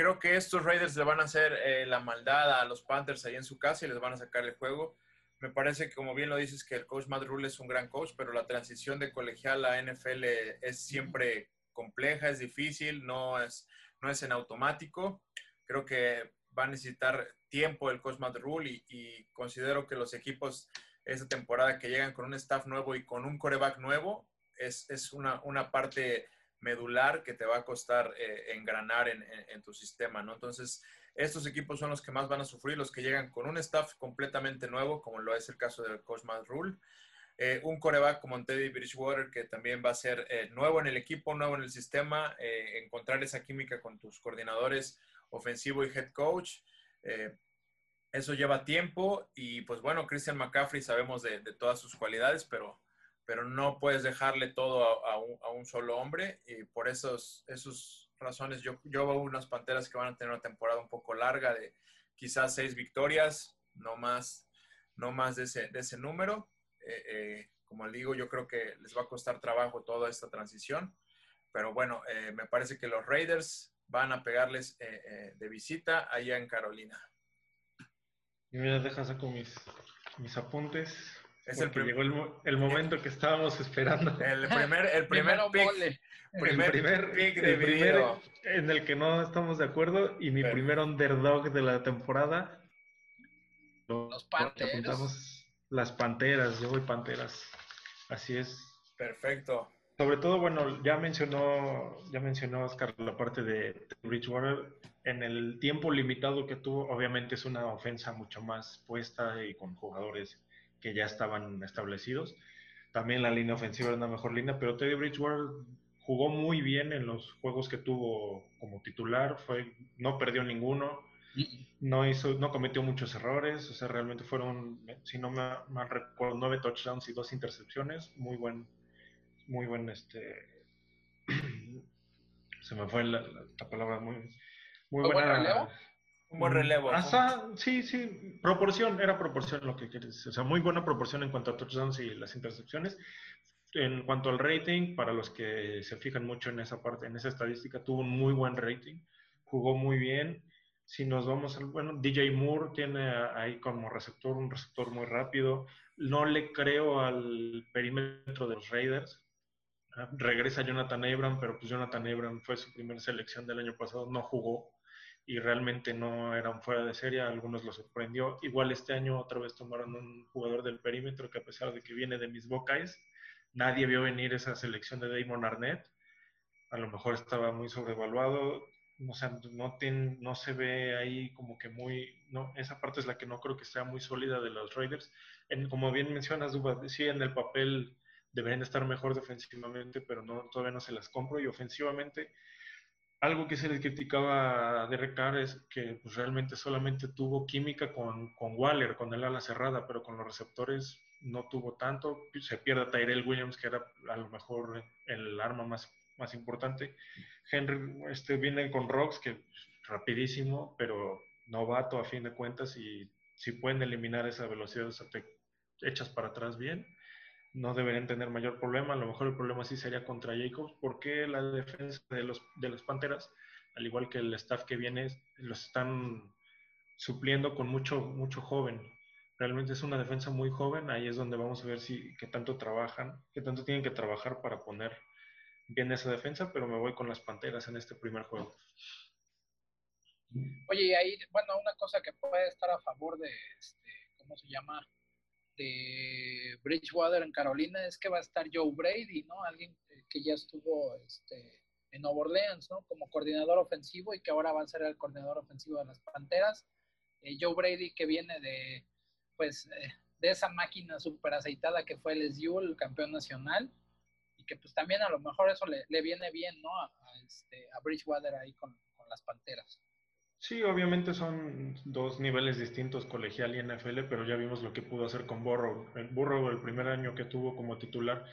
Creo que estos Raiders le van a hacer eh, la maldad a los Panthers ahí en su casa y les van a sacar el juego. Me parece que, como bien lo dices, que el coach Matt Rule es un gran coach, pero la transición de colegial a NFL es siempre compleja, es difícil, no es, no es en automático. Creo que va a necesitar tiempo el coach Matt Rule y, y considero que los equipos esta temporada que llegan con un staff nuevo y con un coreback nuevo es, una, una, parte medular que te va a costar eh, engranar en, tu sistema, ¿no? Entonces, estos equipos son los que más van a sufrir, los que llegan con un staff completamente nuevo, como lo es el caso del Coach Rule. Eh, un coreback como Teddy Bridgewater, que también va a ser eh, nuevo en el equipo, nuevo en el sistema, encontrar esa química con tus coordinadores ofensivo y head coach. eso lleva tiempo y pues bueno, Christian McCaffrey sabemos de todas sus cualidades, pero pero no puedes dejarle todo a, un, solo hombre y por esos, esas razones yo, yo veo unas Panteras que van a tener una temporada un poco larga de quizás seis victorias, no más, no más de, ese, de ese número. Eh, eh, como digo, yo creo que les va a costar trabajo toda esta transición, pero bueno, eh, me parece que los Raiders van a pegarles de visita allá en Carolina. Y mira, deja saco mis, mis apuntes. Es el llegó el, momento que estábamos esperando. El primer, el primer pick, primer, primer pick de video. en el que no estamos de acuerdo y mi primer underdog de la temporada. Los Panteras. Las Panteras, yo voy Panteras. Así es. Perfecto. Sobre todo, bueno, ya mencionó, ya mencionó Oscar la parte de Bridgewater. En el tiempo limitado que tuvo, obviamente es una ofensa mucho más puesta y con jugadores que ya estaban establecidos. También la línea ofensiva era una mejor línea, pero Teddy Bridgewater jugó muy bien en los juegos que tuvo como titular, fue, no perdió ninguno, no hizo, no cometió muchos errores, o sea, realmente fueron, si no me mal recuerdo, nueve touchdowns y dos intercepciones, muy buen, muy buen, este, se me fue la, palabra, muy, muy buena. Un buen relevo. sí, sí, proporción, era proporción lo que quieres. O sea, muy buena proporción en cuanto a touchdowns y las intercepciones. En cuanto al rating, para los que se fijan mucho en esa parte, en esa estadística, tuvo un muy buen rating, jugó muy bien. Si nos vamos al, bueno, DJ Moore tiene ahí como receptor, un receptor muy rápido. No le creo al perímetro de los Raiders. Regresa Jonathan Abram, pero pues Jonathan Abram fue su primera selección del año pasado, no jugó y realmente no eran fuera de serie, a algunos los sorprendió. Igual este año otra vez tomaron un jugador del perímetro que a pesar de que viene de mis Buckeyes, nadie vio venir esa selección de Damon Arnett. A lo mejor estaba muy sobrevaluado, no, no, no se ve ahí como que muy, no, esa parte es la que no creo que sea muy sólida de los Raiders. En, como bien mencionas, Duba, sí en el papel deberían estar mejor defensivamente, pero no, todavía no se las compro y ofensivamente algo que se le criticaba a Derek Carr es que pues, realmente solamente tuvo química con, con, Waller, con el ala cerrada, pero con los receptores no tuvo tanto. Se pierde a Tyrell Williams, que era a lo mejor el arma más, más importante. Henry este, viene con Rocks, que rapidísimo, pero novato a fin de cuentas y si pueden eliminar esa velocidad hechas para atrás bien, no deberían tener mayor problema. A lo mejor el problema sí sería contra Jacobs, porque la defensa de, los, de las Panteras, al igual que el staff que viene, los están supliendo con mucho, mucho joven. Realmente es una defensa muy joven, ahí es donde vamos a ver si qué tanto trabajan, qué tanto tienen que trabajar para poner bien esa defensa, pero me voy con las Panteras en este primer juego. Oye, y ahí, bueno, una cosa que puede estar a favor de, este, ¿cómo se llama? De Bridgewater en Carolina es que va a estar Joe Brady, ¿no? Alguien que ya estuvo este, en Nueva Orleans, ¿no? Como coordinador ofensivo y que ahora va a ser el coordinador ofensivo de las Panteras. Eh, Joe Brady que viene de, pues, eh, de esa máquina súper aceitada que fue el SU, el campeón nacional, y que pues también a lo mejor eso le, viene bien, ¿no? A, este, a Bridgewater ahí con, con las Panteras. Sí, obviamente son dos niveles distintos, colegial y NFL, pero ya vimos lo que pudo hacer con Burrow. El Burrow, el primer año que tuvo como titular,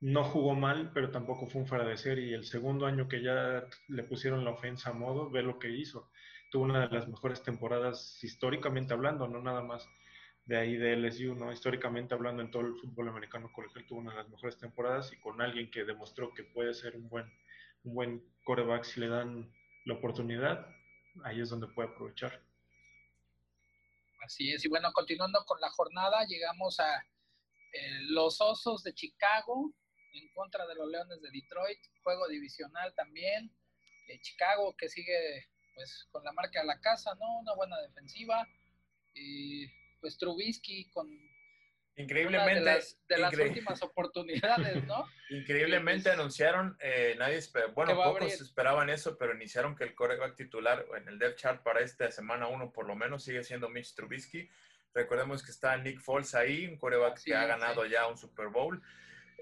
no jugó mal, pero tampoco fue un fuera de serie. Y el segundo año que ya le pusieron la ofensa a modo, ve lo que hizo. Tuvo una de las mejores temporadas históricamente hablando, no nada más de ahí de LSU, ¿no? Históricamente hablando en todo el fútbol americano colegial tuvo una de las mejores temporadas y con alguien que demostró que puede ser un buen, un buen coreback si le dan la oportunidad ahí es donde puede aprovechar. Así es, y bueno, continuando con la jornada, llegamos a eh, los Osos de Chicago en contra de los Leones de Detroit, juego divisional también, de Chicago que sigue pues con la marca a la casa, ¿no? Una buena defensiva, y pues Trubisky con Increíblemente. de las, últimas oportunidades, ¿no? Increíblemente pues, anunciaron, eh, nadie bueno, pocos esperaban eso, pero iniciaron que el coreback titular en el depth chart para esta semana uno por lo menos sigue siendo Mitch Trubisky. Recordemos que está Nick Foles ahí, un coreback que ha ganado ya un Super Bowl.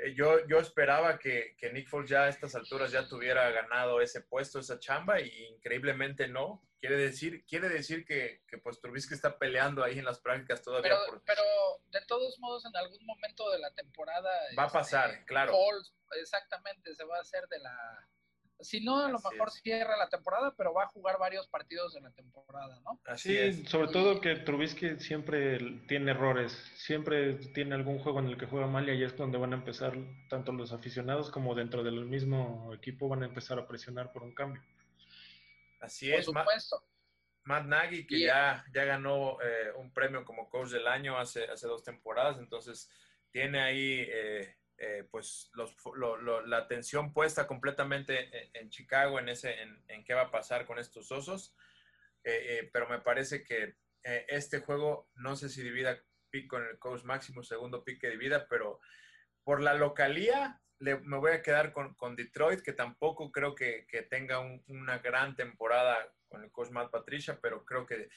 Eh, yo, yo esperaba que, que, Nick Foles ya a estas alturas ya tuviera ganado ese puesto, esa chamba, y increíblemente no. Quiere decir, quiere decir que, que pues Trubisky está peleando ahí en las prácticas todavía. Pero, pero de todos modos, en algún momento de la temporada... Va a pasar, este, claro. Foles, exactamente, se va a hacer de la si no, a lo mejor cierra la temporada, pero va a jugar varios partidos en la temporada, ¿no? Así sí, sobre todo que Trubisky siempre tiene errores, siempre tiene algún juego en el que juega mal y ahí es donde van a empezar tanto los aficionados como dentro del mismo equipo van a empezar a presionar por un cambio. Así es. Por supuesto. Matt Nagy, que ya, ya ganó eh, un premio como coach del año hace, hace dos temporadas, entonces tiene ahí eh, eh, pues la atención puesta completamente en, Chicago, en, ese, en, qué va a pasar con estos osos. Eh, eh, pero me parece que este juego, no sé si divida pick con el coach máximo, segundo pick que divida, pero por la localía me voy a quedar con, Detroit, que tampoco creo que, tenga una gran temporada con el coach Matt Patricia, pero creo que,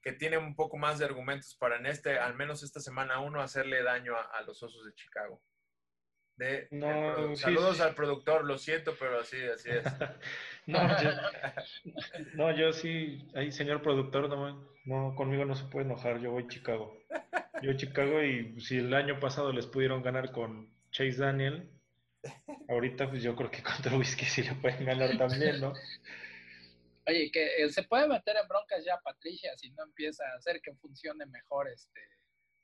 que tiene un poco más de argumentos para en este, al menos esta semana uno, hacerle daño a los Osos de Chicago no, saludos al productor, lo siento, pero así, así es. no, yo, sí, ahí señor productor, no, no, conmigo no se puede enojar, yo voy a Chicago. Yo Chicago y si el año pasado les pudieron ganar con Chase Daniel, ahorita pues yo creo que contra Whisky sí le pueden ganar también, ¿no? Oye, que eh, se puede meter en broncas ya Patricia si no empieza a hacer que funcione mejor este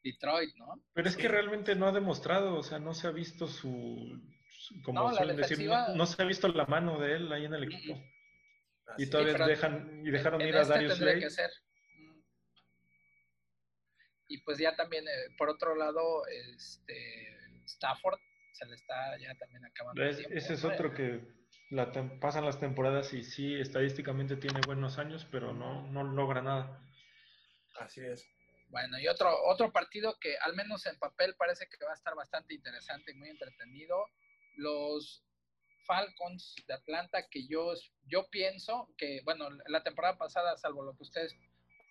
Detroit, ¿no? Pero es que realmente no ha demostrado, o sea, no se ha visto su, como no, suelen decir, no, se ha visto la mano de él ahí en el equipo. y todavía dejan, y dejaron ir a este Darius Slay. Que ser. Y pues ya también, eh, por otro lado, este Stafford se le está ya también acabando. ese es otro que la pasan las temporadas y sí, estadísticamente tiene buenos años, pero no, no logra nada. Así es. Bueno, y otro, otro partido que al menos en papel parece que va a estar bastante interesante y muy entretenido. Los Falcons de Atlanta, que yo, yo pienso que, bueno, la temporada pasada, salvo lo que ustedes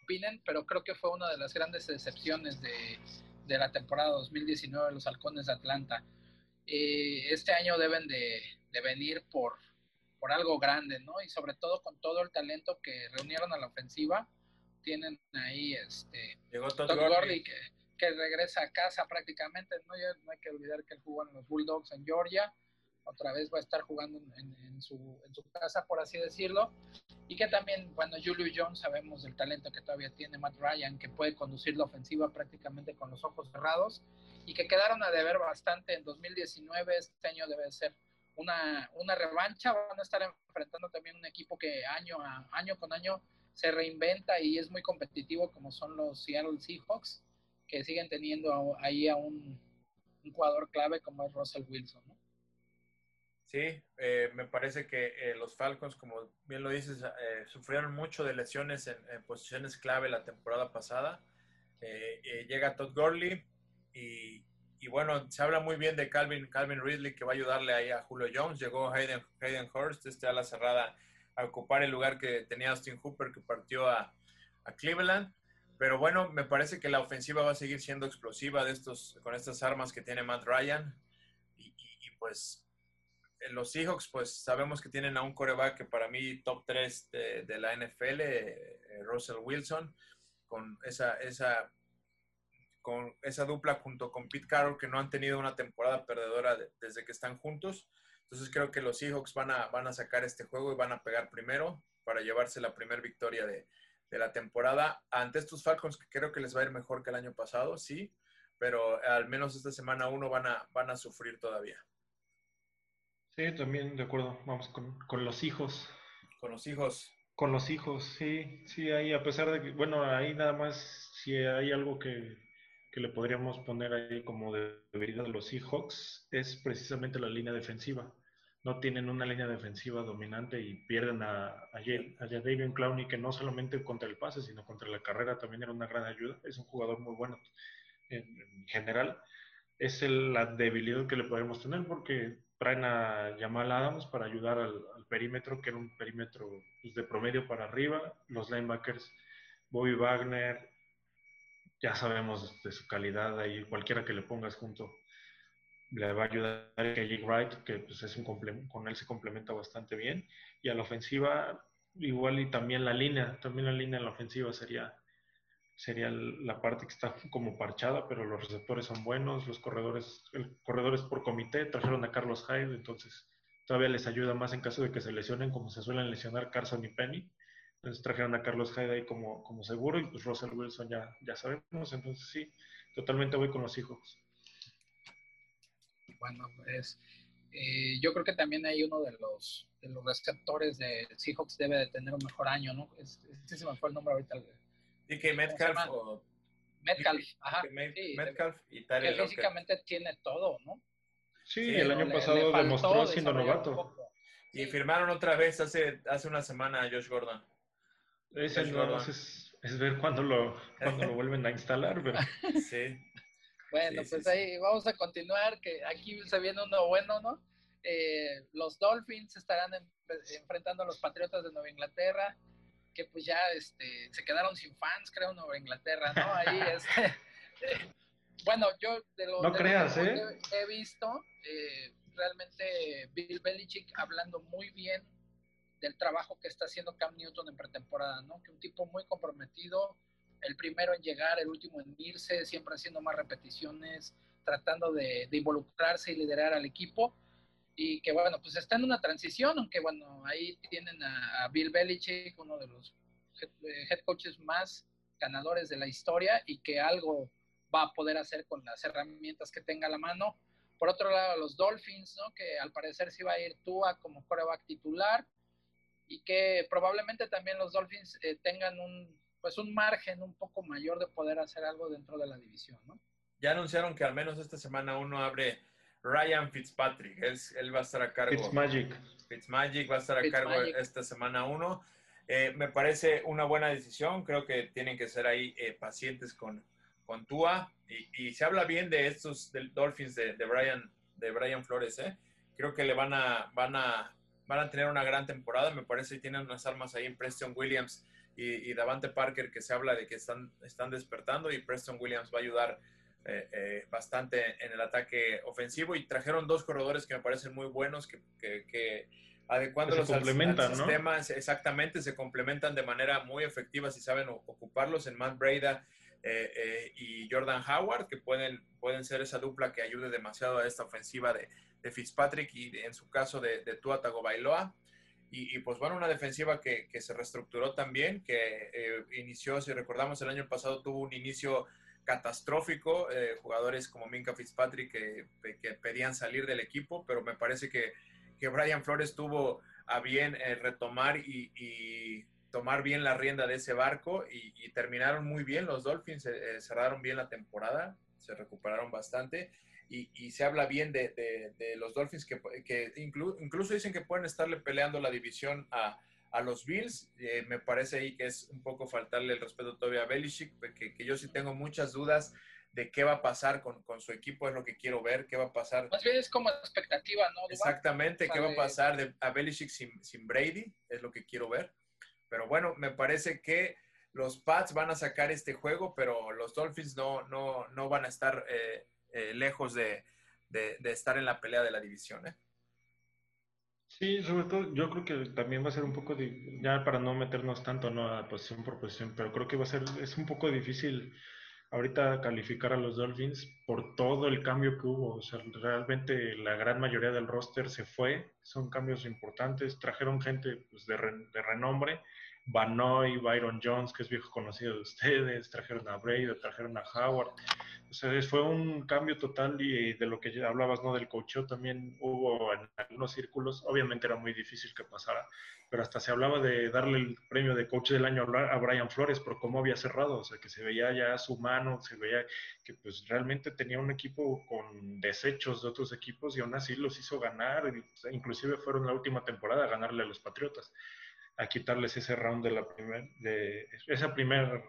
opinen, pero creo que fue una de las grandes decepciones de, la temporada 2019 de los Halcones de Atlanta. Eh, este año deben de, de venir por, por algo grande, ¿no? Y sobre todo con todo el talento que reunieron a la ofensiva tienen ahí este Llegó Todd, que, regresa a casa prácticamente, ¿no? no hay que olvidar que él jugó en los Bulldogs en Georgia. otra vez va a estar jugando en, su, en su casa, por así decirlo. Y que también, bueno, Julio Jones sabemos del talento que todavía tiene Matt Ryan, que puede conducir la ofensiva prácticamente con los ojos cerrados y que quedaron a deber bastante en 2019. Este año debe ser una, una revancha. Van a estar enfrentando también un equipo que año, a, año con año se reinventa y es muy competitivo, como son los Seattle Seahawks, que siguen teniendo ahí a un, jugador clave como es Russell Wilson. Sí, eh, me parece que eh, los Falcons, como bien lo dices, eh, sufrieron mucho de lesiones en, posiciones clave la temporada pasada. llega Todd Gurley y, y, bueno, se habla muy bien de Calvin, Calvin Ridley que va a ayudarle ahí a Julio Jones. Llegó Hayden, Hayden Hurst, este a la cerrada, a ocupar el lugar que tenía Austin Hooper que partió a, a Cleveland. Pero bueno, me parece que la ofensiva va a seguir siendo explosiva de estos, con estas armas que tiene Matt Ryan. y, y pues los Seahawks, pues sabemos que tienen a un coreback que para mí top 3 de, la NFL, eh, Russell Wilson, con esa, esa, con esa dupla junto con Pete Carroll, que no han tenido una temporada perdedora desde que están juntos. Entonces creo que los Seahawks van a, van a sacar este juego y van a pegar primero para llevarse la primera victoria de, de la temporada ante estos Falcons, que creo que les va a ir mejor que el año pasado, sí, pero al menos esta semana uno van a, van a sufrir todavía. Sí, también de acuerdo. Vamos con, con los hijos. Con los hijos. Con los hijos, sí, sí, ahí a pesar de que, bueno, ahí nada más, si hay algo que, que le podríamos poner ahí como debilidad de los Seahawks, es precisamente la línea defensiva. No tienen una línea defensiva dominante y pierden a, a, a David Clowney, que no solamente contra el pase, sino contra la carrera también era una gran ayuda. Es un jugador muy bueno en, en general. Es el, la debilidad que le podemos tener porque traen a Jamal Adams para ayudar al, perímetro, que era un perímetro pues, de promedio para arriba. Los linebackers, Bobby Wagner, ya sabemos de su calidad, ahí cualquiera que le pongas junto le va a ayudar a Jake Wright, que pues, es un con él se complementa bastante bien. Y a la ofensiva, igual y también la línea, también la línea en la ofensiva sería sería la parte que está como parchada, pero los receptores son buenos, los corredores, el corredores por comité, trajeron a Carlos Hyde, entonces todavía les ayuda más en caso de que se lesionen, como se suelen lesionar Carson y Penny. Entonces trajeron a Carlos Hyde ahí como, como seguro y pues Russell Wilson ya, ya sabemos, entonces sí, totalmente voy con los hijos. Bueno, pues eh, yo creo que también hay uno de los, de los receptores de Seahawks debe de tener un mejor año, ¿no? Este, se me fue el nombre ahorita DK Metcalf o... Metcalf, ajá. Metcalf y Que físicamente tiene todo, ¿no? Sí, el año pasado demostró siendo novato. Y firmaron otra vez hace, hace una semana a Josh Gordon. Es, es, ver cuándo lo, cuando lo vuelven a instalar, pero... Sí. Bueno, pues ahí vamos a continuar, que aquí se viene uno bueno, ¿no? Eh, los Dolphins estarán enfrentando a los Patriotas de Nueva Inglaterra que pues ya este, se quedaron sin fans, creo, en Nueva Inglaterra, ¿no? Ahí este, bueno, yo de lo, no creas, ¿eh? que he visto, eh, realmente Bill Belichick hablando muy bien del trabajo que está haciendo Cam Newton en pretemporada, ¿no? Que un tipo muy comprometido, el primero en llegar, el último en irse, siempre haciendo más repeticiones, tratando de, involucrarse y liderar al equipo y que bueno, pues está en una transición, aunque bueno, ahí tienen a, Bill Belichick, uno de los eh, head coaches más ganadores de la historia y que algo va a poder hacer con las herramientas que tenga a la mano. Por otro lado, los Dolphins, ¿no? que al parecer sí va a ir Tua como coreback titular y que probablemente también los Dolphins eh, tengan un, pues un margen un poco mayor de poder hacer algo dentro de la división. ¿no? Ya anunciaron que al menos esta semana uno abre Ryan Fitzpatrick, él, va a estar a cargo. Fitzmagic. Fitzmagic va a estar a cargo esta semana uno. Eh, me parece una buena decisión. Creo que tienen que ser ahí eh, pacientes con, con Tua. Y, se habla bien de estos del Dolphins de, de, Brian, de Brian Flores. ¿eh? Creo que le van a, van, a, van a tener una gran temporada. Me parece que tienen unas armas ahí en Preston Williams y, y Davante Parker que se habla de que están, están despertando y Preston Williams va a ayudar eh, eh, bastante en el ataque ofensivo y trajeron dos corredores que me parecen muy buenos, que, que, que adecuándolos al, sistema, exactamente, se complementan de manera muy efectiva si saben ocuparlos. En Matt Breda y Jordan Howard, que pueden, pueden ser esa dupla que ayude demasiado a esta ofensiva de, Fitzpatrick y en su caso de, de Tua Tagovailoa. Y, pues bueno, una defensiva que, que se reestructuró también, que inició, si recordamos, el año pasado tuvo un inicio catastrófico, jugadores como Minka Fitzpatrick que, que, pedían salir del equipo, pero me parece que, que Brian Flores tuvo a bien retomar y, y tomar bien la rienda de ese barco y, terminaron muy bien. Los Dolphins eh, cerraron bien la temporada, se recuperaron bastante y, se habla bien de, los Dolphins que, que incluso dicen que pueden estarle peleando la división a, los Bills. Eh, me parece ahí que es un poco faltarle el respeto todavía a Belichick, que, que yo sí tengo muchas dudas de qué va a pasar con, su equipo, es lo que quiero ver, qué va a pasar. Más bien es como expectativa, ¿no? Exactamente, qué va a pasar de, a Belichick sin, sin Brady, es lo que quiero ver. Pero bueno, me parece que los Pats van a sacar este juego, pero los Dolphins no, no, no van a estar eh, eh, lejos de, estar en la pelea de la división. ¿eh? Sí, sobre todo yo creo que también va a ser un poco, ya para no meternos tanto ¿no? a posición por posición, pero creo que va a ser, es un poco difícil ahorita calificar a los Dolphins por todo el cambio que hubo. O sea, realmente la gran mayoría del roster se fue, son cambios importantes, trajeron gente pues, de, de renombre Banoy, Byron Jones, que es viejo conocido de ustedes, trajeron a Brady, trajeron a Howard. O sea, fue un cambio total y de lo que ya hablabas, ¿no? Del coacheo también hubo en algunos círculos. Obviamente era muy difícil que pasara, pero hasta se hablaba de darle el premio de coach del año a Brian Flores por cómo había cerrado. O sea, que se veía ya su mano, se veía que pues realmente tenía un equipo con desechos de otros equipos y aún así los hizo ganar. Inclusive fueron la última temporada a ganarle a los Patriotas a quitarles ese round de la primer, de esa primer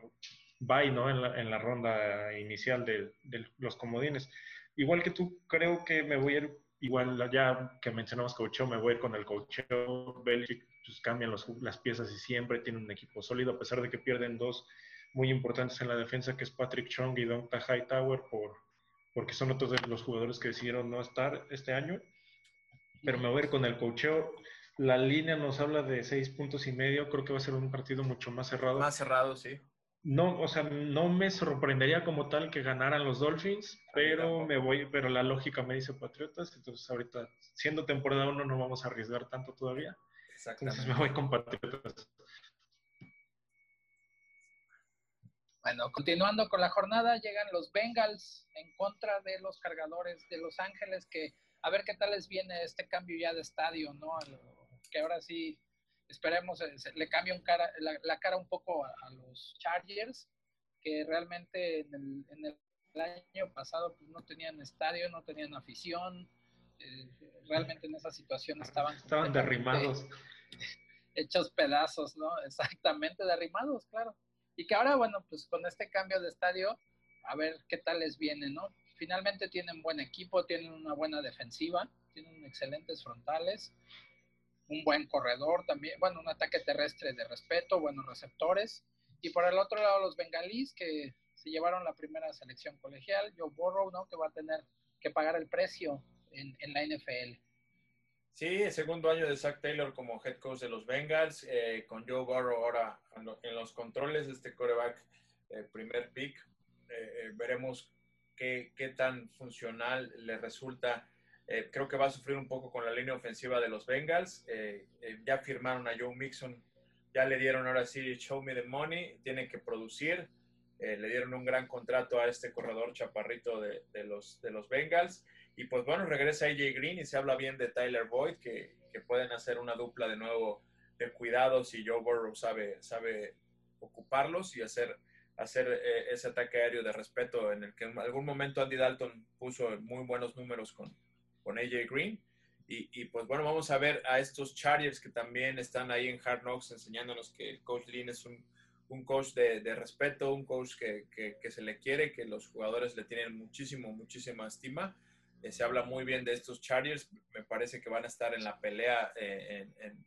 bye, ¿no? En la, en la ronda inicial de, los comodines. Igual que tú, creo que me voy a ir, igual ya que mencionamos coacheo, me voy a ir con el coacheo. Belichick, pues cambian los, las piezas y siempre tiene un equipo sólido, a pesar de que pierden dos muy importantes en la defensa, que es Patrick Chung y Donta Hightower, por, porque son otros de los jugadores que decidieron no estar este año. Pero me voy a ir con el coacheo la línea nos habla de seis puntos y medio. Creo que va a ser un partido mucho más cerrado. Más cerrado, sí. No, o sea, no me sorprendería como tal que ganaran los Dolphins, pero me voy, pero la lógica me dice Patriotas, entonces ahorita, siendo temporada uno, no vamos a arriesgar tanto todavía. Exactamente. Entonces me voy con Patriotas. Bueno, continuando con la jornada, llegan los Bengals en contra de los cargadores de Los Ángeles, que a ver qué tal les viene este cambio ya de estadio, ¿no? Que ahora sí esperemos eh, le cambie cara, la, cara un poco a, los Chargers, que realmente en el, año pasado pues, no tenían estadio, no tenían afición, eh, realmente en esa situación estaban... Estaban derrimados. Hechos pedazos, ¿no? Exactamente, derrimados, claro. Y que ahora, bueno, pues con este cambio de estadio, a ver qué tal les viene, ¿no? Finalmente tienen buen equipo, tienen una buena defensiva, tienen excelentes frontales, un buen corredor también, bueno, un ataque terrestre de respeto, buenos receptores. Y por el otro lado, los bengalíes que se llevaron la primera selección colegial, Joe Burrow, ¿no? Que va a tener que pagar el precio en, en la NFL. Sí, el segundo año de Zach Taylor como head coach de los Bengals, eh, con Joe Burrow ahora en los controles de este coreback, eh, primer pick. Eh, veremos qué, qué, tan funcional le resulta eh, creo que va a sufrir un poco con la línea ofensiva de los Bengals. Eh, eh, ya firmaron a Joe Mixon, ya le dieron ahora sí Show Me the Money, tiene que producir. le dieron un gran contrato a este corredor chaparrito de, de, los, de los Bengals. Y pues bueno, regresa AJ Green y se habla bien de Tyler Boyd, que, que pueden hacer una dupla de nuevo de cuidados y Joe Burrow sabe, sabe ocuparlos y hacer, hacer ese ataque aéreo de respeto en el que en algún momento Andy Dalton puso muy buenos números con, con AJ Green. Y, pues bueno, vamos a ver a estos Chargers que también están ahí en Hard Knocks enseñándonos que el coach Lynn es un, un coach de, de, respeto, un coach que, que, se le quiere, que los jugadores le tienen muchísimo, muchísima estima. Eh, se habla muy bien de estos Chargers, me parece que van a estar en la pelea eh, en,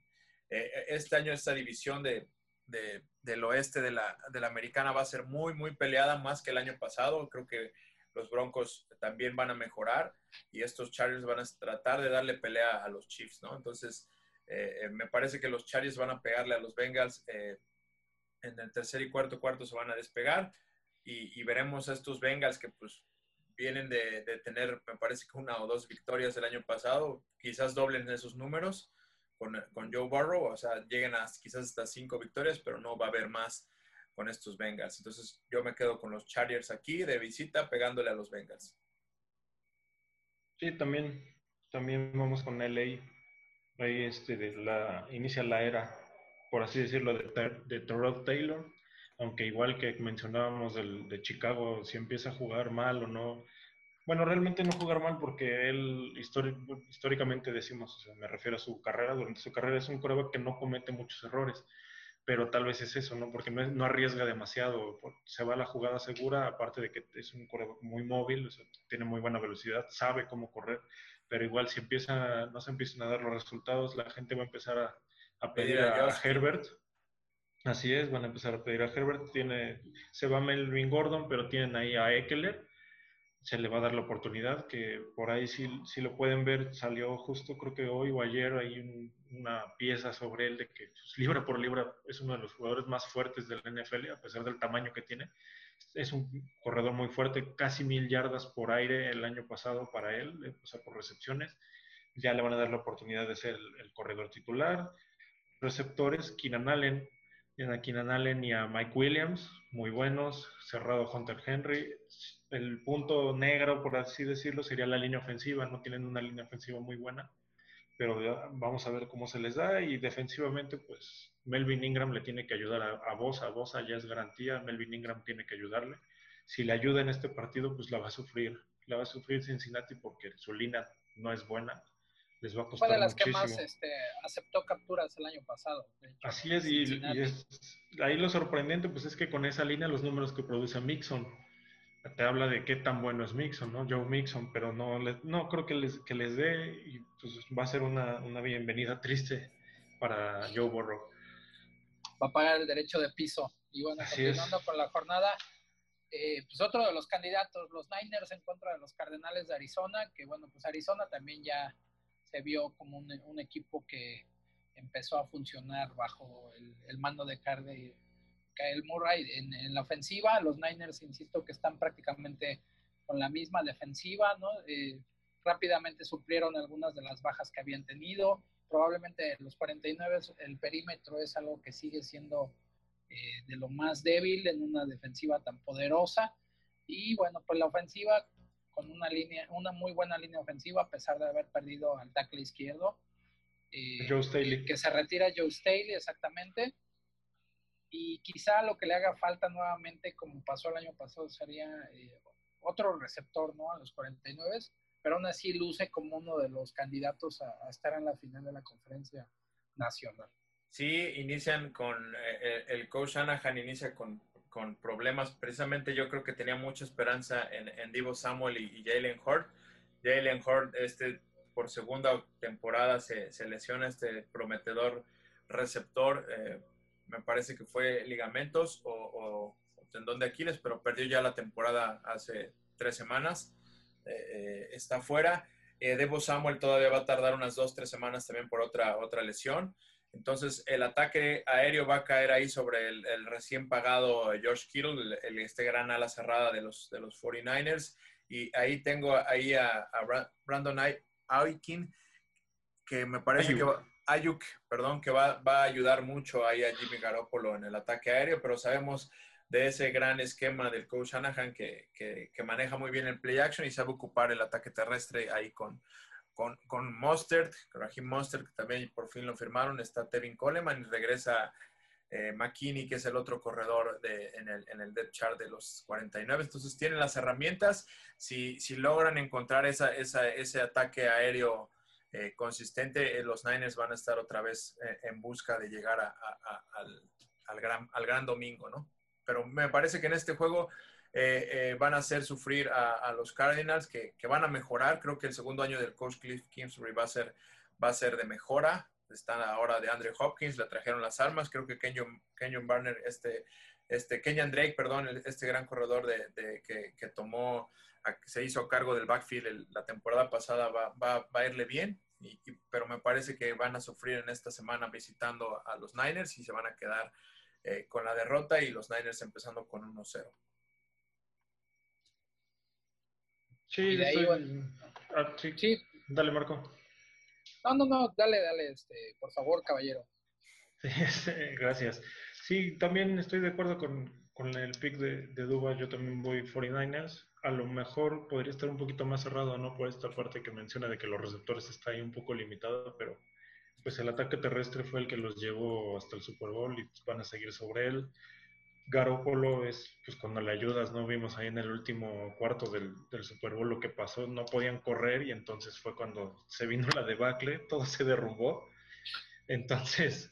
eh, este año, esta división de, de, del oeste de la, de la americana va a ser muy, muy peleada, más que el año pasado. Creo que los Broncos también van a mejorar y estos Chargers van a tratar de darle pelea a los Chiefs, ¿no? Entonces, eh, eh, me parece que los Chargers van a pegarle a los Bengals eh, en el tercer y cuarto cuarto se van a despegar y, veremos a estos Bengals que pues vienen de, tener, me parece que una o dos victorias el año pasado, quizás doblen esos números con, con Joe Burrow, o sea, lleguen a quizás hasta cinco victorias, pero no va a haber más con estos Bengals. Entonces yo me quedo con los Chargers aquí de visita pegándole a los Bengals. Sí, también, también vamos con LA. Ahí este, la, inicia la era, por así decirlo, de, de Taylor. Aunque igual que mencionábamos del, de Chicago, si empieza a jugar mal o no. Bueno, realmente no jugar mal porque él históricamente decimos, me refiero a su carrera, durante su carrera es un prueba que no comete muchos errores pero tal vez es eso, ¿no? Porque no, arriesga demasiado, se va a la jugada segura, aparte de que es un corredor muy móvil, tiene muy buena velocidad, sabe cómo correr, pero igual si empieza, no se empiezan a dar los resultados, la gente va a empezar a, pedir a, Herbert. Así es, van a empezar a pedir a Herbert. Tiene, se va Melvin Gordon, pero tienen ahí a Eckler se le va a dar la oportunidad, que por ahí si, si lo pueden ver, salió justo creo que hoy o ayer hay una pieza sobre él de que pues, libra por libra es uno de los jugadores más fuertes del NFL, a pesar del tamaño que tiene. Es un corredor muy fuerte, casi mil yardas por aire el año pasado para él, eh, o sea, por recepciones. Ya le van a dar la oportunidad de ser el, corredor titular. Receptores, Keenan Allen, tienen a Keenan Allen y a Mike Williams, muy buenos. Cerrado Hunter Henry el punto negro, por así decirlo, sería la línea ofensiva. No tienen una línea ofensiva muy buena, pero vamos a ver cómo se les da. Y defensivamente, pues Melvin Ingram le tiene que ayudar a, a Bosa. Bosa ya es garantía, Melvin Ingram tiene que ayudarle. Si le ayuda en este partido, pues la va a sufrir. La va a sufrir Cincinnati porque su línea no es buena. Les va a costar Fue de las que más este, aceptó capturas el año pasado. Así es y, y, es, ahí lo sorprendente pues es que con esa línea los números que produce Mixon te habla de qué tan bueno es Mixon, ¿no? Joe Mixon, pero no, no creo que les, que les dé y pues va a ser una, una bienvenida triste para Joe Burrow. Va a pagar el derecho de piso. Y bueno, continuando con la jornada, eh, pues otro de los candidatos, los Niners en contra de los Cardenales de Arizona, que bueno, pues Arizona también ya se vio como un, un equipo que empezó a funcionar bajo el, el mando de Carde Kyle Murray en, la ofensiva. Los Niners, insisto, que están prácticamente con la misma defensiva, ¿no? Eh, rápidamente suplieron algunas de las bajas que habían tenido. Probablemente los 49, el perímetro es algo que sigue siendo eh, de lo más débil en una defensiva tan poderosa. Y bueno, pues la ofensiva con una línea, una muy buena línea ofensiva, a pesar de haber perdido al tackle izquierdo. Eh, Joe Staley. Que se retira Joe Staley, exactamente y quizá lo que le haga falta nuevamente, como pasó el año pasado, sería eh, otro receptor, ¿no? A los 49, pero aún así luce como uno de los candidatos a, estar en la final de la conferencia nacional. Sí, inician con, eh, eh, el coach Shanahan inicia con, con, problemas, precisamente yo creo que tenía mucha esperanza en, en Divo Samuel y, Jalen Hort. Jalen Hort, este, por segunda temporada se, se lesiona este prometedor receptor, me parece que fue ligamentos o, tendón de Aquiles, pero perdió ya la temporada hace tres semanas. Eh, eh, está fuera. Eh, Debo Samuel todavía va a tardar unas dos, tres semanas también por otra, otra lesión. Entonces, el ataque aéreo va a caer ahí sobre el, recién pagado George Kittle, el, este gran ala cerrada de los, de los 49ers. Y ahí tengo ahí a, Brandon Aikin, que me parece que va, Ayuk, perdón, que va, a ayudar mucho ahí a Jimmy Garoppolo en el ataque aéreo, pero sabemos de ese gran esquema del coach Shanahan que, maneja muy bien el play action y sabe ocupar el ataque terrestre ahí con, con, con Mostert, Raheem Mostert, que también por fin lo firmaron, está Tevin Coleman y regresa eh, McKinney, que es el otro corredor de, en, el, en el depth chart de los 49. Entonces tienen las herramientas, si, si logran encontrar esa, ese ataque aéreo eh, consistente, eh, los Niners van a estar otra vez eh, en busca de llegar al, gran, al gran domingo, ¿no? Pero me parece que en este juego van a hacer sufrir a, los Cardinals, que, van a mejorar. Creo que el segundo año del coach Cliff Kingsbury va a ser, va a ser de mejora. Están ahora de Andre Hopkins, le trajeron las armas. Creo que Kenyon, Kenyon Barner, este, este, Kenyon Drake, perdón, este gran corredor de, que, que tomó se hizo cargo del backfield la temporada pasada va, va, a irle bien, pero me parece que van a sufrir en esta semana visitando a los Niners y se van a quedar eh, con la derrota y los Niners empezando con 1-0. Sí, ah, sí. sí. Dale, Marco. No, no, no, dale, dale, este, por favor, caballero. Sí, gracias. Sí, también estoy de acuerdo con, con el pick de, de Duba. Yo también voy 49ers. A lo mejor podría estar un poquito más cerrado, ¿no? Por esta parte que menciona de que los receptores está ahí un poco limitado, pero pues el ataque terrestre fue el que los llevó hasta el Super Bowl y van a seguir sobre él. Garópolo es, pues cuando le ayudas, ¿no? Vimos ahí en el último cuarto del, del, Super Bowl lo que pasó, no podían correr y entonces fue cuando se vino la debacle, todo se derrumbó. Entonces,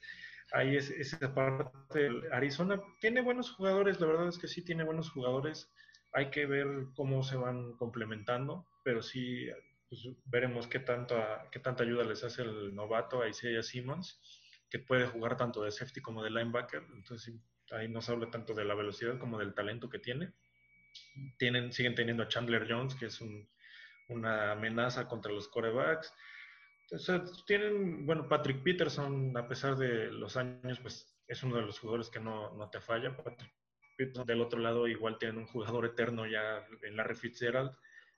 ahí es esa parte. Arizona tiene buenos jugadores, la verdad es que sí tiene buenos jugadores. Hay que ver cómo se van complementando, pero sí pues, veremos qué, tanta, qué tanta ayuda les hace el novato a Isaiah Simmons, que puede jugar tanto de safety como de linebacker. Entonces, ahí no se habla tanto de la velocidad como del talento que tiene. Tienen, siguen teniendo a Chandler Jones, que es una amenaza contra los corebacks. Entonces, tienen, bueno, Patrick Peterson, a pesar de los años, pues es uno de los jugadores que no, no te falla. Patrick del otro lado, igual tienen un jugador eterno ya en Larry Fitzgerald,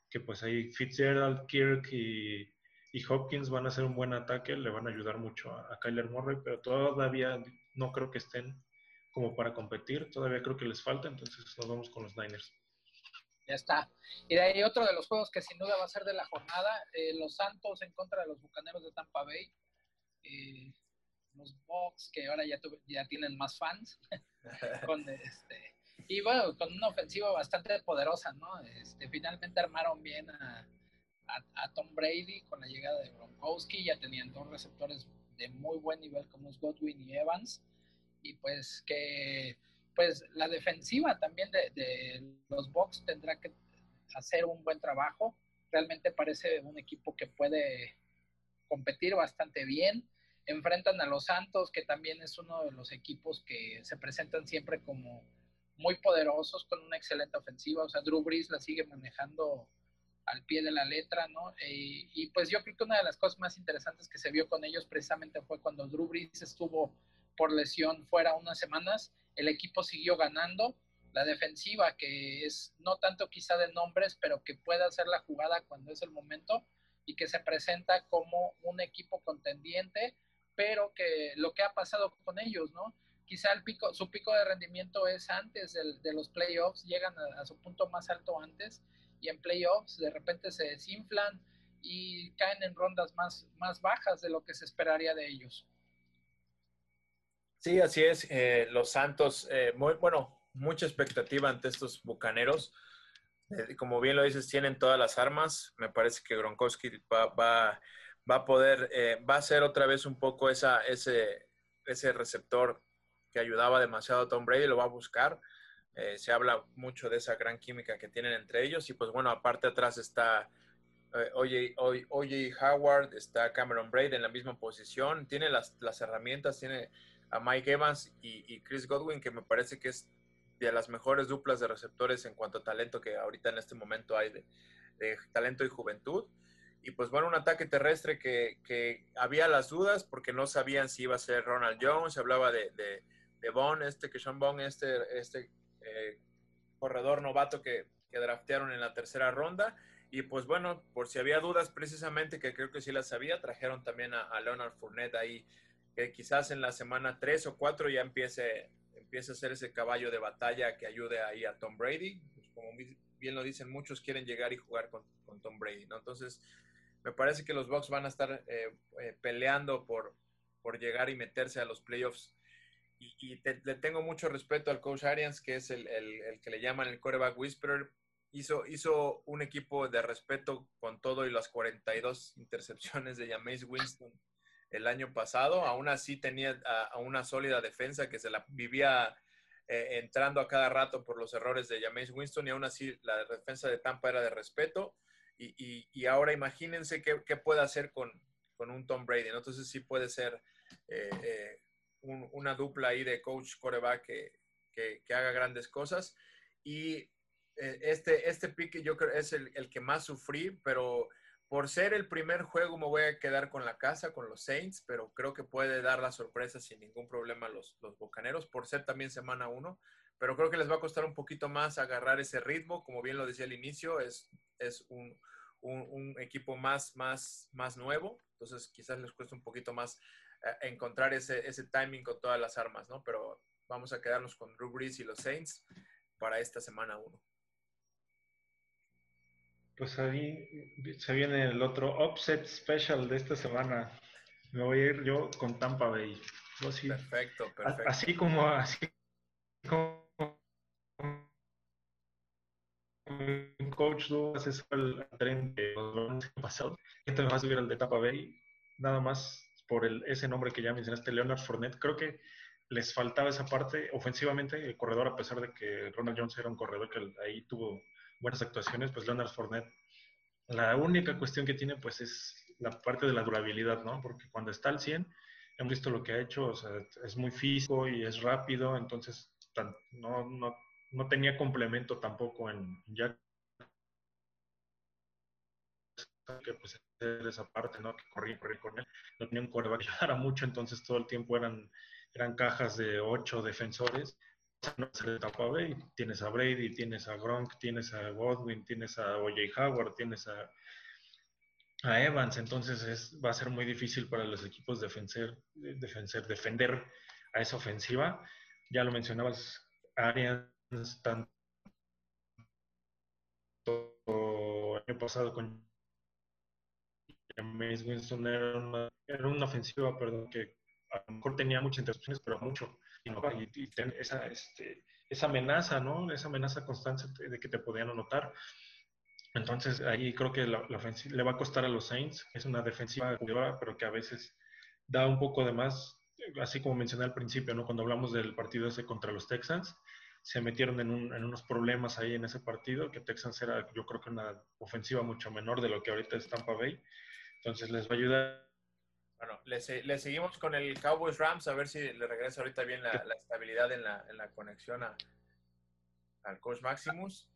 que pues ahí Fitzgerald, Kirk y, Hopkins van a hacer un buen ataque, le van a ayudar mucho a, a Kyler Murray, pero todavía no creo que estén como para competir. Todavía creo que les falta, entonces nos vamos con los Niners. Ya está. Y de ahí otro de los juegos que sin duda va a ser de la jornada, eh, los Santos en contra de los Bucaneros de Tampa Bay. Eh, los Bucks que ahora ya, ya tienen más fans. este, y bueno, con una ofensiva bastante poderosa, ¿no? Este, finalmente armaron bien a, a, Tom Brady con la llegada de Gronkowski. Ya tenían dos receptores de muy buen nivel como es Godwin y Evans y pues que pues la defensiva también de, los Bucks tendrá que hacer un buen trabajo. Realmente parece un equipo que puede competir bastante bien. Enfrentan a los Santos, que también es uno de los equipos que se presentan siempre como muy poderosos, con una excelente ofensiva. O sea, Drew Brees la sigue manejando al pie de la letra, ¿no? Y, y, pues yo creo que una de las cosas más interesantes que se vio con ellos precisamente fue cuando Drew Brees estuvo por lesión fuera unas semanas, el equipo siguió ganando. La defensiva, que es no tanto quizá de nombres, pero que puede hacer la jugada cuando es el momento y que se presenta como un equipo contendiente, pero que lo que ha pasado con ellos, ¿no? Quizá el pico, su pico de rendimiento es antes de los playoffs, llegan a, a su punto más alto antes y en playoffs de repente se desinflan y caen en rondas más, más bajas de lo que se esperaría de ellos. Sí, así es. Eh, los Santos, eh, muy, bueno, mucha expectativa ante estos bucaneros. Eh, como bien lo dices, tienen todas las armas. Me parece que Gronkowski va, va, va a poder, va a ser otra vez un poco esa, ese, ese receptor que ayudaba demasiado a Tom Brady, lo va a buscar. se habla mucho de esa gran química que tienen entre ellos. Y pues bueno, aparte atrás está Oye, Oye Howard, está Cameron Braid en la misma posición. Tiene las, las herramientas, tiene a Mike Evans y, Chris Godwin, que me parece que es de las mejores duplas de receptores en cuanto a talento que ahorita en este momento hay de, talento y juventud. Y pues bueno, un ataque terrestre que, había las dudas porque no sabían si iba a ser Ronald Jones, se hablaba de, de, este que Sean Bond, este, este eh, corredor novato que, que draftearon en la tercera ronda. Y pues bueno, por si había dudas precisamente, que creo que sí las había, trajeron también a, Leonard Fournette ahí que quizás en la semana 3 o 4 ya empiece, empiece a ser ese caballo de batalla que ayude ahí a Tom Brady. Pues como bien lo dicen, muchos quieren llegar y jugar con, Tom Brady, ¿no? Entonces, me parece que los Bucks van a estar eh, eh, peleando por, por llegar y meterse a los playoffs. Y, le tengo mucho respeto al coach Arians, que es el, el, que le llaman el quarterback whisperer. Hizo, hizo un equipo de respeto con todo y las 42 intercepciones de Jameis Winston el año pasado. Aún así tenía a, una sólida defensa que se la vivía eh, entrando a cada rato por los errores de James Winston y aún así la defensa de Tampa era de respeto. Y, ahora imagínense qué, puede hacer con, un Tom Brady. Entonces sí puede ser eh, eh, una dupla ahí de coach coreback que, que, haga grandes cosas. Y este, este pick yo creo es el, el que más sufrí, pero por ser el primer juego me voy a quedar con la casa, con los Saints, pero creo que puede dar la sorpresa sin ningún problema los, los Bocaneros, por ser también semana uno, pero creo que les va a costar un poquito más agarrar ese ritmo, como bien lo decía al inicio, es es un, equipo más, más, más nuevo, entonces quizás les cuesta un poquito más eh, encontrar ese, ese timing con todas las armas, ¿no? Pero vamos a quedarnos con Drew Brees y los Saints para esta semana 1. Pues ahí se viene el otro upset special de esta semana. Me voy a ir yo con Tampa Bay. perfecto, perfecto. Así como, así como coach Douglas es el tren de los años pasados. Este me va a subir al de Tampa Bay, nada más por el, ese nombre que ya mencionaste, Leonard Fournette. Creo que les faltaba esa parte ofensivamente, el corredor, a pesar de que Ronald Jones era un corredor que ahí tuvo buenas actuaciones, pues Leonard Fournette, la única cuestión que tiene pues es la parte de la durabilidad, ¿no? Porque cuando está al 100, hemos visto lo que ha hecho, o sea, es muy físico y es rápido, entonces no, no, no tenía complemento tampoco en Jack que pues esa parte, ¿no? Que corría, corría con él. No tenía un coreback que ayudara mucho, entonces todo el tiempo eran, eran cajas de ocho defensores. No se a Tienes a Brady, tienes a Gronk, tienes a Godwin, tienes a O.J. Howard, tienes a, a Evans. Entonces es, va a ser muy difícil para los equipos defender, defender, defender a esa ofensiva. Ya lo mencionabas, Arians, tanto año pasado con James Winston era una, era una ofensiva, perdón, que a lo mejor tenía muchas intercepciones, pero mucho. Y, y, esa, este, esa amenaza, ¿no? Esa amenaza constante de que te podían anotar. Entonces ahí creo que la, ofensiva le va a costar a los Saints. Es una defensiva, pero que a veces da un poco de más, así como mencioné al principio, ¿no? Cuando hablamos del partido ese contra los Texans, se metieron en, un, en, unos problemas ahí en ese partido, que Texans era yo creo que una ofensiva mucho menor de lo que ahorita es Tampa Bay. Entonces les va a ayudar. Bueno, le, seguimos con el Cowboys Rams a ver si le regresa ahorita bien la, estabilidad en la, en la conexión a, al coach Maximus.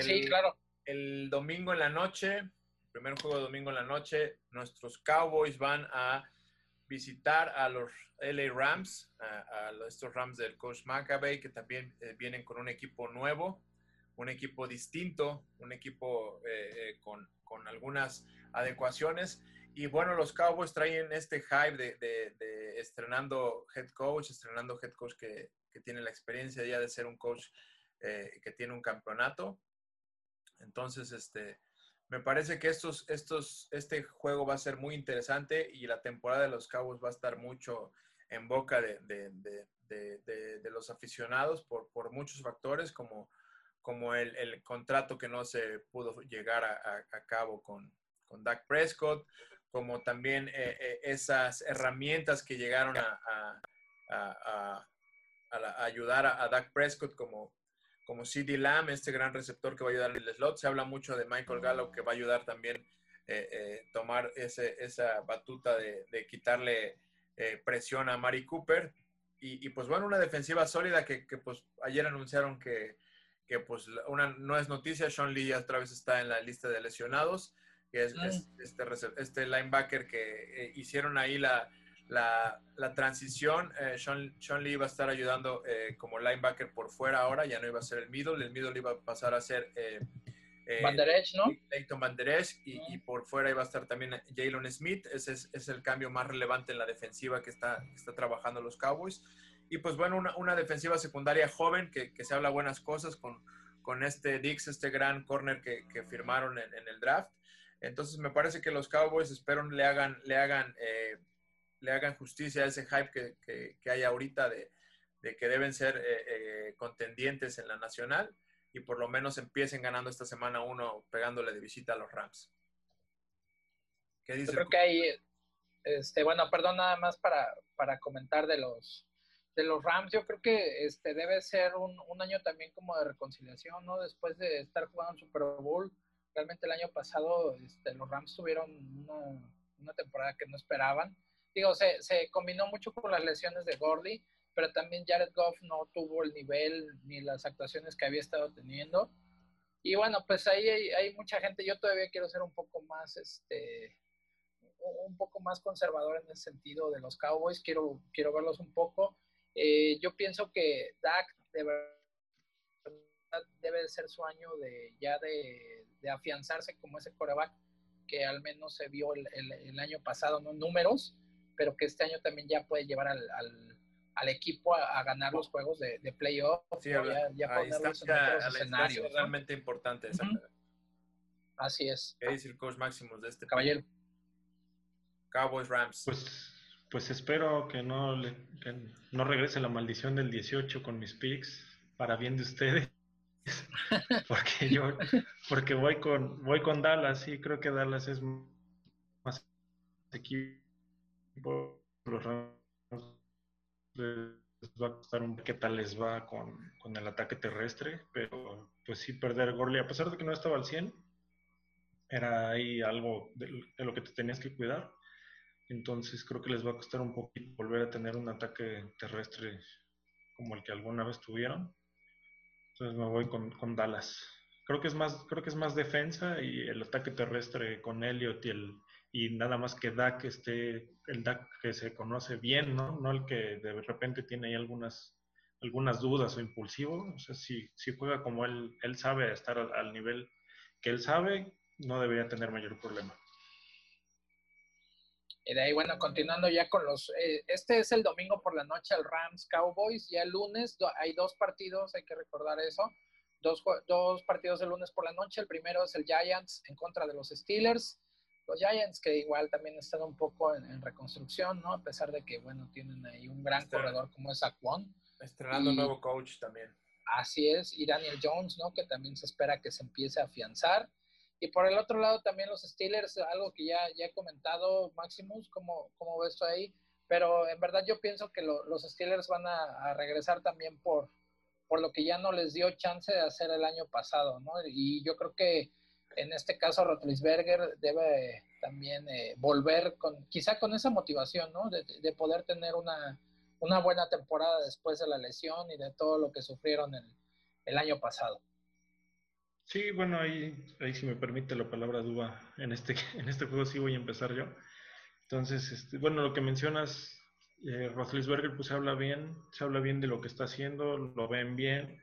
sí, claro. El domingo en la noche, primer juego de domingo en la noche, nuestros Cowboys van a visitar a los LA Rams, a, estos Rams del coach McAvey, que también eh, vienen con un equipo nuevo, un equipo distinto, un equipo eh, eh, con, con algunas adecuaciones. Y bueno, los Cowboys traen este hype de, estrenando head coach, estrenando head coach que, tiene la experiencia ya de ser un coach eh, que tiene un campeonato. Entonces, este, me parece que estos, estos, este juego va a ser muy interesante y la temporada de los Cowboys va a estar mucho en boca de, los aficionados por, por muchos factores, como, como el, contrato que no se pudo llegar a cabo con, con Dak Prescott, como también eh, eh, esas herramientas que llegaron a, ayudar a, Dak Prescott como, como CD Lamb, este gran receptor que va a ayudar en el slot. Se habla mucho de Michael Gallup que va a ayudar también eh, tomar ese, esa batuta de, quitarle presión a Mari Cooper. Y, pues bueno, una defensiva sólida que, pues ayer anunciaron que, que pues una, no es noticia, Sean Lee otra vez está en la lista de lesionados que es, este, este, linebacker que eh, hicieron ahí la, la, la transición. Eh, Sean, Sean, Lee iba a estar ayudando eh, como linebacker por fuera ahora, ya no iba a ser el middle, el middle iba a pasar a ser... Eh, Banderech, ¿no? Leighton Banderech y, y, por fuera iba a estar también Jalen Smith. Ese es, es, el cambio más relevante en la defensiva que está, está trabajando los Cowboys. Y pues bueno, una, una defensiva secundaria joven que, que, se habla buenas cosas con, con este Dix, este gran corner que, que firmaron en, en, el draft. Entonces me parece que los Cowboys espero le hagan, le hagan, eh, le hagan justicia a ese hype que, que, hay ahorita de, que deben ser eh, eh, contendientes en la nacional y por lo menos empiecen ganando esta semana uno pegándole de visita a los Rams. ¿Qué dice? Yo creo que hay, este, bueno, perdón, nada más para, para comentar de los, de los Rams, yo creo que este debe ser un, un, año también como de reconciliación, ¿no? Después de estar jugando un Super Bowl, realmente el año pasado este, los Rams tuvieron una, temporada que no esperaban. Digo, se, se, combinó mucho con las lesiones de Gordy, pero también Jared Goff no tuvo el nivel ni las actuaciones que había estado teniendo. Y bueno, pues ahí hay, mucha gente, yo todavía quiero ser un poco más, este, un poco más conservador en el sentido de los Cowboys, quiero, quiero verlos un poco. Eh, yo pienso que Dak de verdad debe de ser su año de ya de, afianzarse como ese coreback que al menos se vio el, año pasado, ¿no? Números, pero que este año también ya puede llevar al, al, equipo a, ganar los juegos de, de playoff. Sí, ya, ya ponerlos en otros escenarios. realmente importante. Así es. ¿Qué dice el coach Máximo de este? Caballero. Cowboys Rams. Pues, pues espero que no, no regrese la maldición del 18 con mis picks para bien de ustedes. porque yo porque voy con voy con Dallas y creo que Dallas es más equipo los Rams les va a costar un qué tal les va con, con, el ataque terrestre pero pues sí perder Gorley a pesar de que no estaba al 100 era ahí algo de, lo que te tenías que cuidar entonces creo que les va a costar un poquito volver a tener un ataque terrestre como el que alguna vez tuvieron. Entonces me voy con, Dallas. Creo que es más, creo que es más defensa y el ataque terrestre con Elliot y el y nada más que Dak esté, el Dak que se conoce bien, ¿no? No el que de repente tiene ahí algunas, algunas dudas o impulsivo. O sea, si, si juega como él, él sabe estar al nivel que él sabe, no debería tener mayor problema. Y de ahí, bueno, continuando ya con los... Eh, este es el domingo por la noche, el Rams Cowboys. Ya el lunes hay dos partidos, hay que recordar eso. Dos, dos partidos el lunes por la noche. El primero es el Giants en contra de los Steelers. Los Giants que igual también están un poco en, reconstrucción, ¿no? A pesar de que, bueno, tienen ahí un gran corredor como es Aquan. Estrenando un nuevo coach también. Así es. Y Daniel Jones, ¿no? Que también se espera que se empiece a afianzar. Y por el otro lado también los Steelers, algo que ya, ya he comentado, Maximus, ¿cómo, cómo ves tú ahí? Pero en verdad yo pienso que los Steelers van a, regresar también por, por lo que ya no les dio chance de hacer el año pasado, ¿no? Y yo creo que en este caso Rotlisberger debe también eh, volver con, quizá con esa motivación, ¿no? De, de, poder tener una, una buena temporada después de la lesión y de todo lo que sufrieron el, el año pasado. Sí, bueno, ahí, ahí si me permite la palabra duda, en este, en este juego sí voy a empezar yo. Entonces, este, bueno, lo que mencionas, eh, Roslisberger, pues habla bien, se habla bien de lo que está haciendo, lo ven bien.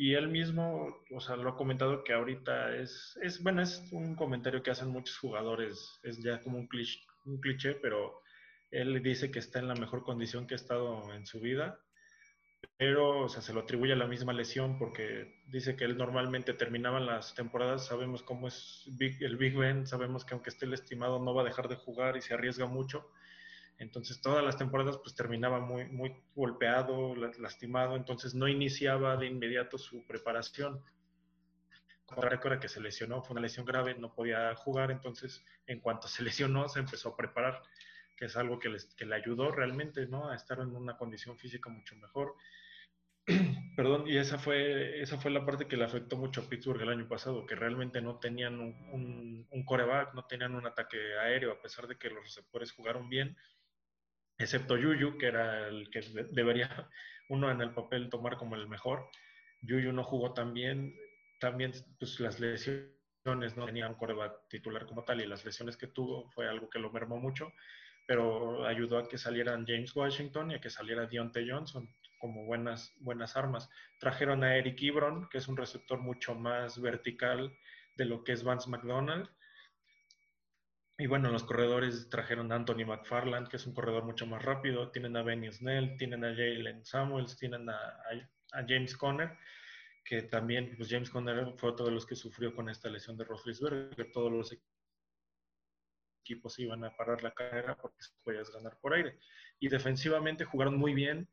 Y él mismo, o sea, lo ha comentado que ahorita es, es bueno, es un comentario que hacen muchos jugadores, es ya como un cliché, un cliché, pero él dice que está en la mejor condición que ha estado en su vida pero o sea, se lo atribuye a la misma lesión porque dice que él normalmente terminaba las temporadas, sabemos cómo es el Big Ben, sabemos que aunque esté el estimado no va a dejar de jugar y se arriesga mucho. Entonces todas las temporadas pues terminaba muy, muy golpeado, lastimado, entonces no iniciaba de inmediato su preparación. Recuerda que se lesionó, fue una lesión grave, no podía jugar, entonces en cuanto se lesionó se empezó a preparar que es algo que, les, que le ayudó realmente ¿no? a estar en una condición física mucho mejor. Perdón, y esa fue, esa fue la parte que le afectó mucho a Pittsburgh el año pasado, que realmente no tenían un, un, coreback, no tenían un ataque aéreo, a pesar de que los receptores jugaron bien, excepto Yuyu, que era el que debería uno en el papel tomar como el mejor. Yuyu no jugó tan bien, también pues, las lesiones no tenían un coreback titular como tal y las lesiones que tuvo fue algo que lo mermó mucho pero ayudó a que salieran James Washington y a que saliera Deontay Johnson como buenas, buenas armas. Trajeron a Eric Ebron, que es un receptor mucho más vertical de lo que es Vance McDonald. Y bueno, los corredores trajeron a Anthony McFarland, que es un corredor mucho más rápido. Tienen a Benny Snell, tienen a Jalen Samuels, tienen a, a, James Conner, que también, pues James Conner fue otro de los que sufrió con esta lesión de Roethlisberger. Todos los equipos iban a parar la carrera porque podías ganar por aire. Y defensivamente jugaron muy bien.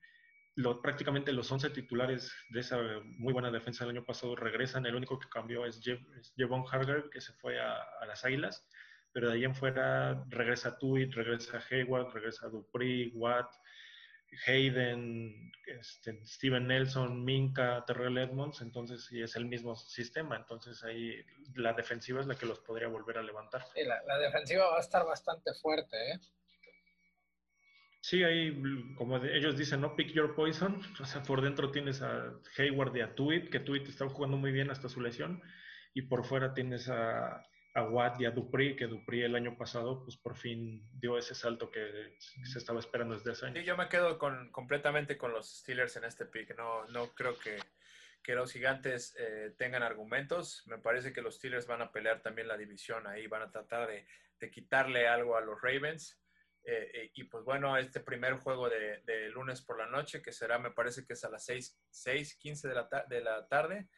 Prácticamente los 11 titulares de esa muy buena defensa del año pasado regresan. El único que cambió es, Jevon Harger, que se fue a, las Águilas. Pero de ahí en fuera regresa Tuit, regresa Hayward, regresa Dupree, Watt, Hayden, este, Steven Nelson, Minka, Terrell Edmonds, entonces sí es el mismo sistema, entonces ahí la defensiva es la que los podría volver a levantar. Sí, la, defensiva va a estar bastante fuerte, ¿eh? Sí, ahí, como ellos dicen, ¿no? Pick your poison. O sea, por dentro tienes a Hayward y a Tuit, que Tuit está jugando muy bien hasta su lesión. Y por fuera tienes a, a Watt y a Dupri, que Dupri el año pasado, pues por fin dio ese salto que se estaba esperando desde hace años. Sí, yo me quedo con, completamente con los Steelers en este pick. No, no creo que, que los gigantes eh, tengan argumentos. Me parece que los Steelers van a pelear también la división ahí, van a tratar de, quitarle algo a los Ravens. Eh, eh, y pues bueno, este primer juego de, lunes por la noche, que será, me parece que es a las 6, 6 15 de la, de la tarde,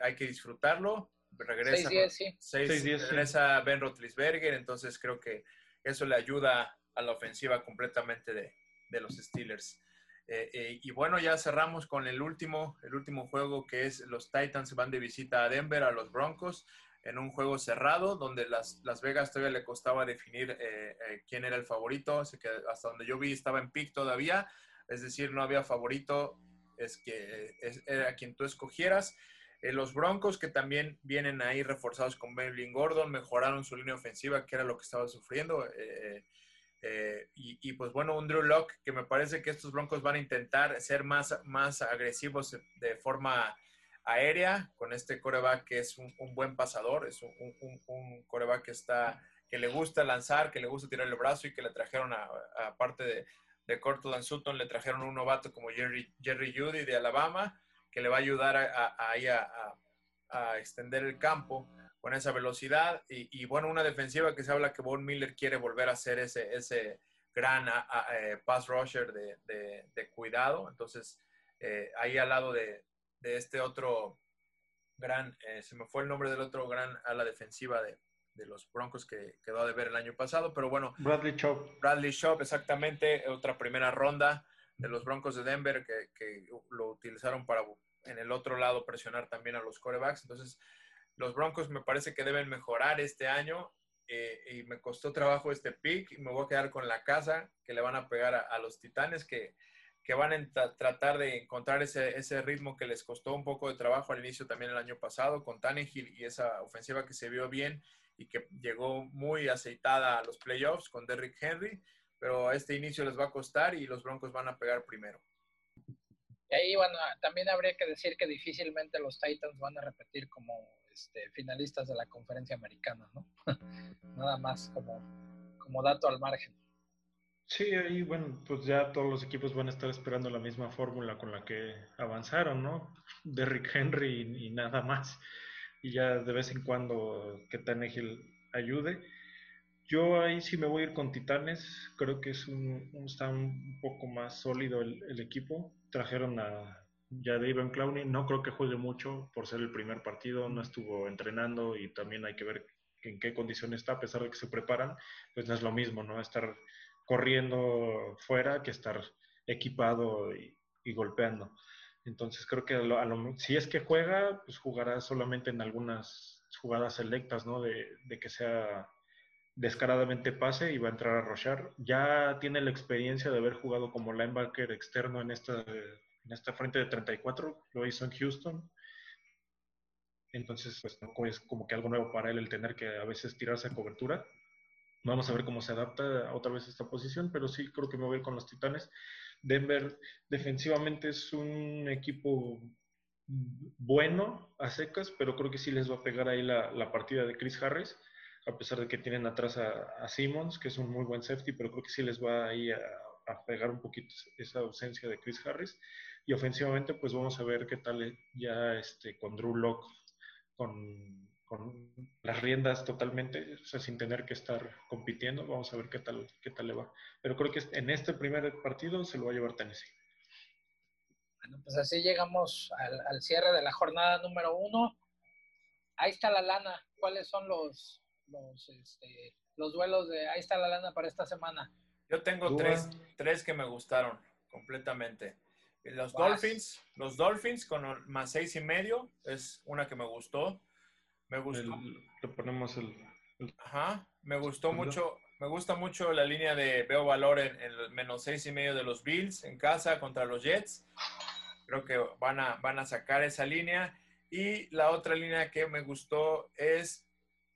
hay que disfrutarlo. Regresa, 6, regresa Ben Rotlisberger, entonces creo que eso le ayuda a la ofensiva completamente de, de los Steelers. Eh, eh, y bueno, ya cerramos con el último, el último juego que es los Titans van de visita a Denver, a los Broncos, en un juego cerrado donde las, las Vegas todavía le costaba definir eh, quién era el favorito, así que hasta donde yo vi estaba en pick todavía, es decir, no había favorito, es que era quien tú escogieras. Los Broncos que también vienen ahí reforzados con Melvin Gordon, mejoraron su línea ofensiva, que era lo que estaba sufriendo. Eh, y, pues bueno, un Drew Lock que me parece que estos Broncos van a intentar ser más, más agresivos de forma aérea con este coreback que es un, buen pasador, es un, un, coreback que, está, que le gusta lanzar, que le gusta tirar el brazo y que le trajeron, aparte de, de Cortland Sutton, le trajeron un novato como Jerry, Jerry Judy de Alabama, que le va a ayudar ahí a, a extender el campo con esa velocidad. Y, bueno, una defensiva que se habla que Von Miller quiere volver a ser ese, ese gran eh, pass rusher de, cuidado. Entonces, eh, ahí al lado de, este otro gran, eh, se me fue el nombre del otro gran ala defensiva de, los Broncos que quedó de ver el año pasado, pero bueno. Bradley Chop. Bradley Chop, exactamente, otra primera ronda de los Broncos de Denver que, que lo utilizaron para en el otro lado presionar también a los corebacks. Entonces, los Broncos me parece que deben mejorar este año eh, y me costó trabajo este pick y me voy a quedar con la casa que le van a pegar a, los Titanes que, que van a tratar de encontrar ese, ese, ritmo que les costó un poco de trabajo al inicio también el año pasado con Tannehill y esa ofensiva que se vio bien y que llegó muy aceitada a los playoffs con Derrick Henry, pero a este inicio les va a costar y los Broncos van a pegar primero. Y ahí, bueno, también habría que decir que difícilmente los Titans van a repetir como este, finalistas de la conferencia americana, ¿no? Nada más como, como dato al margen. Sí, ahí, bueno, pues ya todos los equipos van a estar esperando la misma fórmula con la que avanzaron, ¿no? Derrick Henry y, nada más. Y ya de vez en cuando que Tannehill ayude. Yo ahí sí me voy a ir con Titanes. Creo que es un, está un poco más sólido el, el equipo. Trajeron a ya Ivan Clowney no creo que juegue mucho por ser el primer partido, no estuvo entrenando y también hay que ver en qué condiciones está, a pesar de que se preparan, pues no es lo mismo, ¿no? Estar corriendo fuera que estar equipado y, golpeando. Entonces creo que si es que juega, pues jugará solamente en algunas jugadas selectas, ¿no? De, de que sea descaradamente pase y va a entrar a rochar. Ya tiene la experiencia de haber jugado como linebacker externo en esta en esta frente de 34, lo hizo en Houston. Entonces, pues no es como que algo nuevo para él el tener que a veces tirarse a cobertura. Vamos a ver cómo se adapta otra vez a esta posición, pero sí creo que me voy con los Titanes. Denver defensivamente es un equipo bueno a secas, pero creo que sí les va a pegar ahí la, partida de Chris Harris, a pesar de que tienen atrás a, Simmons, que es un muy buen safety, pero creo que sí les va ahí a, a pegar un poquito esa ausencia de Chris Harris. Y ofensivamente, pues vamos a ver qué tal ya este, con Drew Locke, con, las riendas totalmente, o sea, sin tener que estar compitiendo. Vamos a ver qué tal, qué tal le va. Pero creo que en este primer partido se lo va a llevar Tennessee. Bueno, pues así llegamos al, cierre de la jornada número uno. Ahí está la lana. ¿Cuáles son los, los, este, los duelos de ahí está la lana para esta semana? Yo tengo tres, tres que me gustaron completamente. Los Dolphins, los Dolphins con más seis y medio es una que me gustó. Me gustó. le ponemos el, Ajá. Me gustó mucho. Me gusta mucho la línea de veo valor en, el menos seis y medio de los Bills en casa contra los Jets. Creo que van a, van a sacar esa línea. Y la otra línea que me gustó es,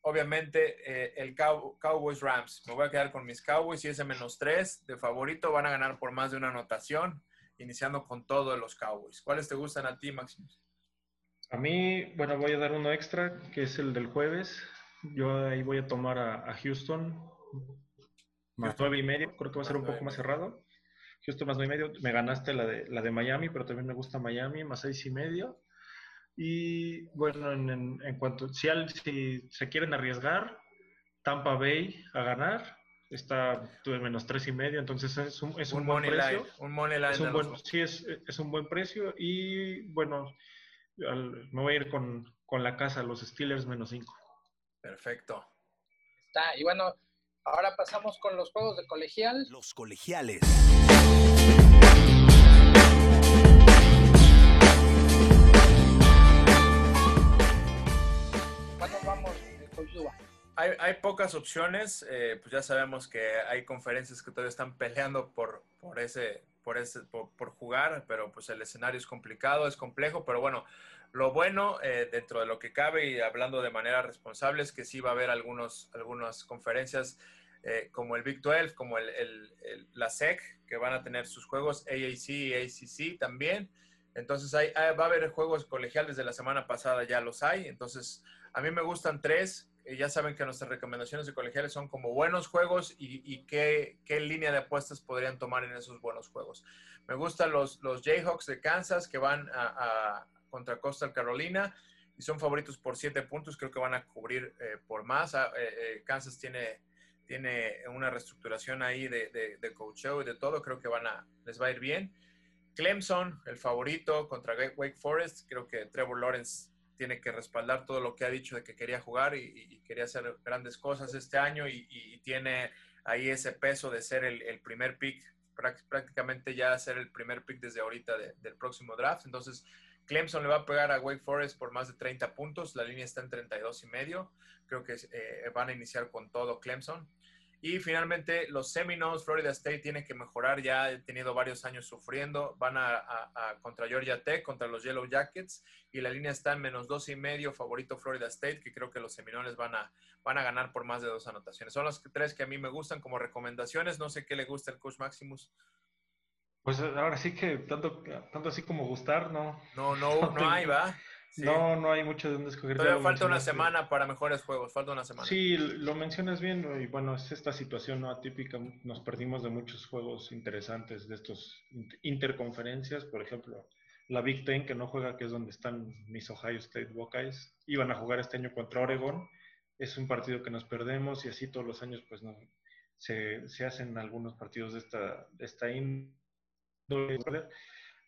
obviamente, eh, el Cowboys Rams. Me voy a quedar con mis Cowboys y ese menos tres de favorito. Van a ganar por más de una anotación iniciando con todo de los Cowboys. ¿Cuáles te gustan a ti, Maximus? A mí, bueno, voy a dar uno extra, que es el del jueves. Yo ahí voy a tomar a, Houston más nueve y medio. Creo que va a ser un poco más cerrado. Houston más nueve y medio. Me ganaste la de, la de Miami, pero también me gusta Miami, más seis y medio. Y bueno, en, en, cuanto si, si se quieren arriesgar, Tampa Bay a ganar, está tuve menos tres y medio, entonces es un, es un, buen precio. un money line es un buen, sí, es, es, un buen precio y bueno, me voy a ir con, con la casa, los Steelers menos cinco. Perfecto. Está, y bueno, ahora pasamos con los juegos de colegial. Los colegiales. Hay, pocas opciones, eh, pues ya sabemos que hay conferencias que todavía están peleando por, por ese, por, ese por, jugar, pero pues el escenario es complicado, es complejo, pero bueno, lo bueno eh, dentro de lo que cabe y hablando de manera responsable es que sí va a haber algunos, algunas conferencias eh, como el Big 12, como el, la SEC, que van a tener sus juegos AAC y ACC también. Entonces hay, va a haber juegos colegiales de la semana pasada, ya los hay. Entonces a mí me gustan tres ya saben que nuestras recomendaciones de colegiales son como buenos juegos y, qué, línea de apuestas podrían tomar en esos buenos juegos. Me gustan los, los Jayhawks de Kansas que van a, contra Coastal Carolina y son favoritos por siete puntos. Creo que van a cubrir eh, por más. Ah, eh, eh, Kansas tiene, tiene una reestructuración ahí de, de, de y de todo. Creo que van a, les va a ir bien. Clemson, el favorito contra Wake Forest. Creo que Trevor Lawrence tiene que respaldar todo lo que ha dicho de que quería jugar y, quería hacer grandes cosas este año y, tiene ahí ese peso de ser el, primer pick, prácticamente ya ser el primer pick desde ahorita del próximo draft. Entonces, Clemson le va a pegar a Wake Forest por más de 30 puntos, la línea está en 32 y medio, creo que eh, van a iniciar con todo Clemson. Y finalmente, los Seminoles, Florida State tiene que mejorar. Ya he tenido varios años sufriendo. Van a, contra Georgia Tech, contra los Yellow Jackets. Y la línea está en menos dos y medio, favorito Florida State, que creo que los Seminoles van a, van a ganar por más de dos anotaciones. Son los tres que a mí me gustan como recomendaciones. No sé qué le gusta el coach Maximus. Pues ahora sí que tanto, tanto así como gustar, ¿no? No, no, no hay, ¿va? No, no hay mucho de dónde escoger. Todavía falta una semana para mejores juegos, falta una semana. Sí, lo mencionas bien y bueno, es esta situación no atípica. Nos perdimos de muchos juegos interesantes de estos interconferencias, por ejemplo, la Big Ten que no juega, que es donde están mis Ohio State Buckeyes, iban a jugar este año contra Oregon. Es un partido que nos perdemos y así todos los años pues no, se, se hacen algunos partidos de esta, de esta índole.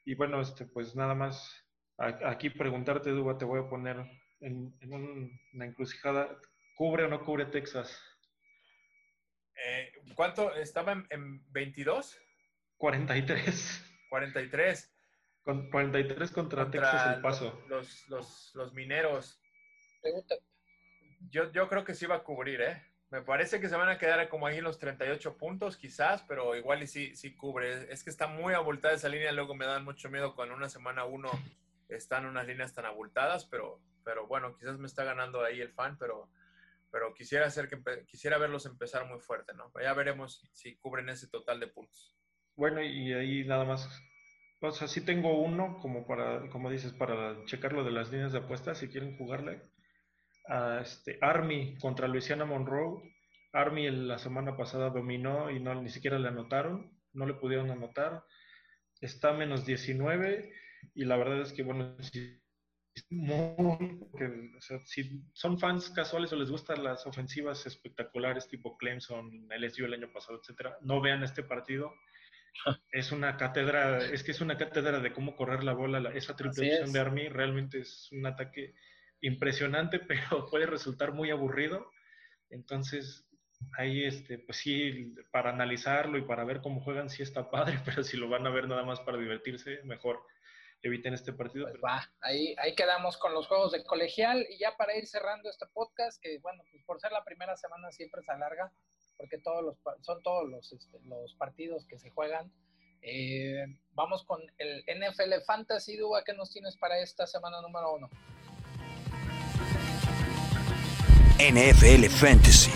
Y bueno, este, pues nada más aquí preguntarte, Duba, te voy a poner en, una encrucijada. ¿Cubre o no cubre Texas? Eh, ¿Cuánto? ¿Estaba en, 22? 43. 43. Con 43 contra, Texas el paso. Los, los, los, mineros. Yo, yo creo que sí va a cubrir, ¿eh? Me parece que se van a quedar como ahí los 38 puntos, quizás, pero igual y sí, sí cubre. Es que está muy abultada esa línea, luego me dan mucho miedo con una semana uno están unas líneas tan abultadas, pero, pero bueno, quizás me está ganando ahí el fan, pero, pero quisiera, hacer quisiera verlos empezar muy fuerte, ¿no? Ya veremos si cubren ese total de puntos. Bueno, y ahí nada más, o sea, sí tengo uno como para, como dices, para checar lo de las líneas de apuestas, si quieren jugarle. A este, Army contra Luisiana Monroe. Army la semana pasada dominó y no, ni siquiera le anotaron, no le pudieron anotar. Está menos 19 y la verdad es que, bueno, si, si son fans casuales o les gustan las ofensivas espectaculares tipo Clemson, LSU el año pasado, etcétera, no vean este partido. Es una cátedra, es que es una cátedra de cómo correr la bola. esa triple de Army realmente es un ataque impresionante, pero puede resultar muy aburrido. Entonces, ahí, este, pues sí, para analizarlo y para ver cómo juegan, sí está padre, pero si lo van a ver nada más para divertirse, mejor eviten este partido. Pues va, ahí, ahí quedamos con los juegos de colegial y ya para ir cerrando este podcast, que bueno, pues por ser la primera semana siempre se alarga, porque todos los, son todos los, este, los partidos que se juegan. Eh, vamos con el NFL Fantasy, Duba, ¿qué nos tienes para esta semana número uno? NFL Fantasy.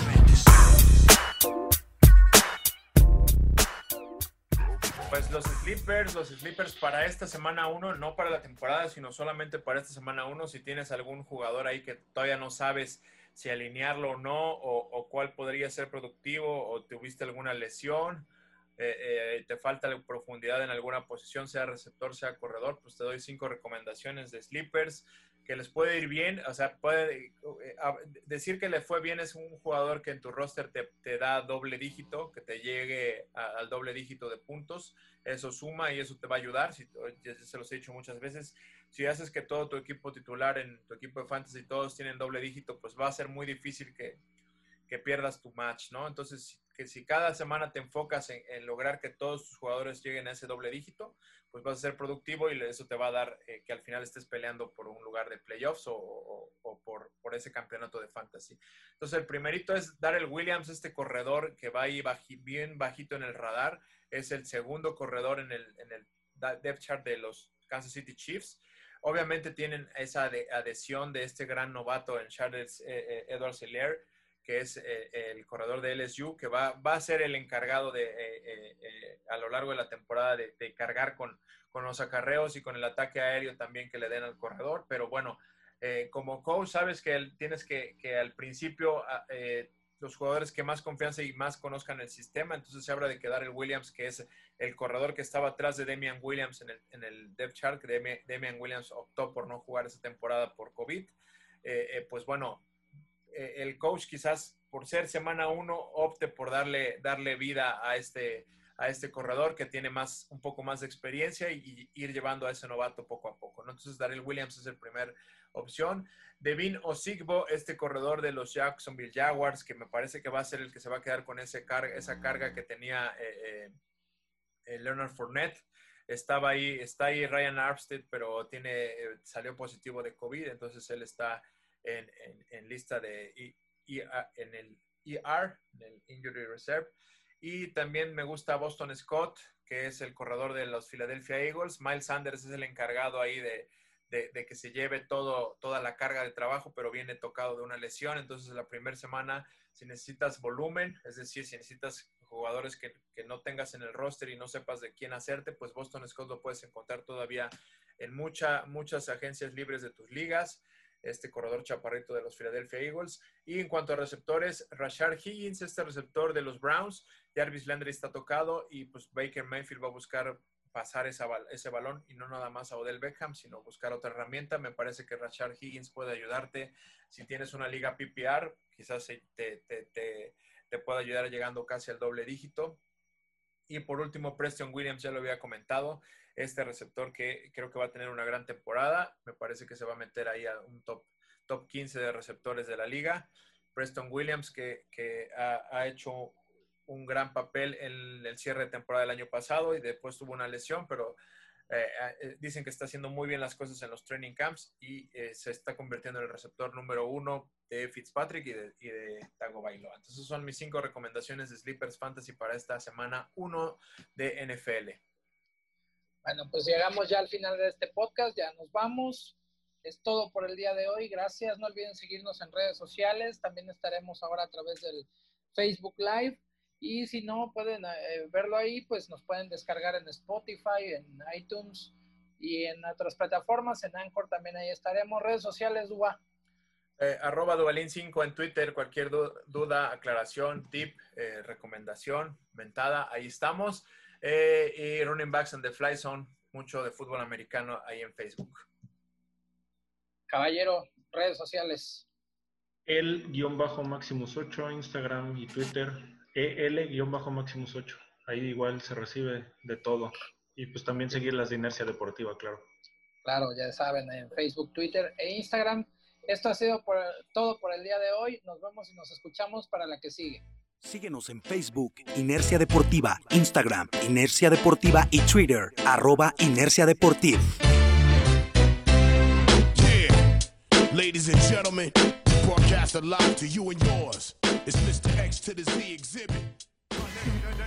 Pues los sleepers, los sleepers para esta semana 1, no para la temporada, sino solamente para esta semana 1. Si tienes algún jugador ahí que todavía no sabes si alinearlo o no, o, cuál podría ser productivo, o tuviste alguna lesión, eh, eh, te falta profundidad en alguna posición, sea receptor, sea corredor, pues te doy cinco recomendaciones de sleepers que les puede ir bien, o sea, puede eh, decir que le fue bien es un jugador que en tu roster te, da doble dígito, que te llegue al doble dígito de puntos, eso suma y eso te va a ayudar, si, ya se los he dicho muchas veces, si haces que todo tu equipo titular en tu equipo de fantasy todos tienen doble dígito, pues va a ser muy difícil que, que pierdas tu match, ¿no? Entonces, que si cada semana te enfocas en, lograr que todos tus jugadores lleguen a ese doble dígito, pues vas a ser productivo y eso te va a dar eh, que al final estés peleando por un lugar de playoffs o, por, por, ese campeonato de fantasy. Entonces, el primerito es dar el Williams, este corredor que va ahí bien bajito en el radar. Es el segundo corredor en el, en el depth chart de los Kansas City Chiefs. Obviamente tienen esa adhesión de este gran novato en Charles eh, eh, Edwards Hilaire que es eh, el corredor de LSU, que va, va a ser el encargado de, eh, eh, a lo largo de la temporada de, cargar con, con, los acarreos y con el ataque aéreo también que le den al corredor. Pero bueno, como coach sabes que tienes que, que, al principio ah, los jugadores que más confianza y más conozcan el sistema, entonces se habla de quedar el Williams, que es el corredor que estaba atrás de Demian Williams en el, en el depth chart, que Demian Williams optó por no jugar esa temporada por COVID. pues bueno, eh, el coach quizás por ser semana uno opte por darle, darle vida a este, a este corredor que tiene más, un poco más de experiencia y, ir llevando a ese novato poco a poco. Entonces, Darrell Williams es el primer opción. Devin Osigbo, este corredor de los Jacksonville Jaguars, que me parece que va a ser el que se va a quedar con ese esa carga que tenía eh, eh, Leonard Fournette. Estaba ahí, está ahí Ryan Armstead, pero tiene, salió positivo de COVID, entonces él está en, lista de en el ER, en el Injury Reserve. Y también me gusta Boston Scott, que es el corredor de los Philadelphia Eagles. Miles Sanders es el encargado ahí de, que se lleve todo, toda la carga de trabajo, pero viene tocado de una lesión. Entonces, la primera semana, si necesitas volumen, es decir, si necesitas jugadores que, que, no tengas en el roster y no sepas de quién hacerte, pues Boston Scott lo puedes encontrar todavía en mucha, muchas agencias libres de tus ligas este corredor chaparrito de los Philadelphia Eagles. Y en cuanto a receptores, Rashard Higgins, este receptor de los Browns, Jarvis Landry está tocado y pues Baker Mayfield va a buscar pasar ese balón y no nada más a Odell Beckham, sino buscar otra herramienta. Me parece que Rashard Higgins puede ayudarte. Si tienes una liga PPR, quizás te, te, te pueda ayudar llegando casi al doble dígito. Y por último, Preston Williams, ya lo había comentado, este receptor que creo que va a tener una gran temporada. Me parece que se va a meter ahí a un top, top 15 de receptores de la liga. Preston Williams, que, ha, hecho un gran papel en el cierre de temporada del año pasado y después tuvo una lesión, pero eh, eh, dicen que está haciendo muy bien las cosas en los training camps y eh, se está convirtiendo en el receptor número uno de Fitzpatrick y de, y de Tago Bailoa. Entonces son mis cinco recomendaciones de Sleepers Fantasy para esta semana 1 de NFL. Bueno, pues llegamos ya al final de este podcast, ya nos vamos. Es todo por el día de hoy. Gracias. No olviden seguirnos en redes sociales. También estaremos ahora a través del Facebook Live y si no pueden eh, verlo ahí, pues nos pueden descargar en Spotify, en iTunes y en otras plataformas. En Anchor también ahí estaremos. Redes sociales, Dua. Eh, arroba Duvalín5 en Twitter, cualquier duda, aclaración, tip, eh, recomendación, mentada, ahí estamos. Y Running Backs and the Fly Zone, mucho de fútbol americano ahí en Facebook. Caballero, redes sociales. El guion bajo Maximus 8, Instagram y Twitter. EL-Maximus 8. Ahí igual se recibe de todo. Y pues también seguir las de Inercia Deportiva, claro. Claro, ya saben, en Facebook, Twitter e Instagram. Esto ha sido por, todo por el día de hoy. Nos vemos y nos escuchamos para la que sigue. Síguenos en Facebook, Inercia Deportiva, Instagram, Inercia Deportiva y Twitter, arroba Inercia Deportiva.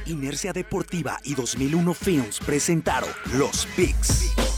Inercia Deportiva y 2001 Films presentaron Los Picks.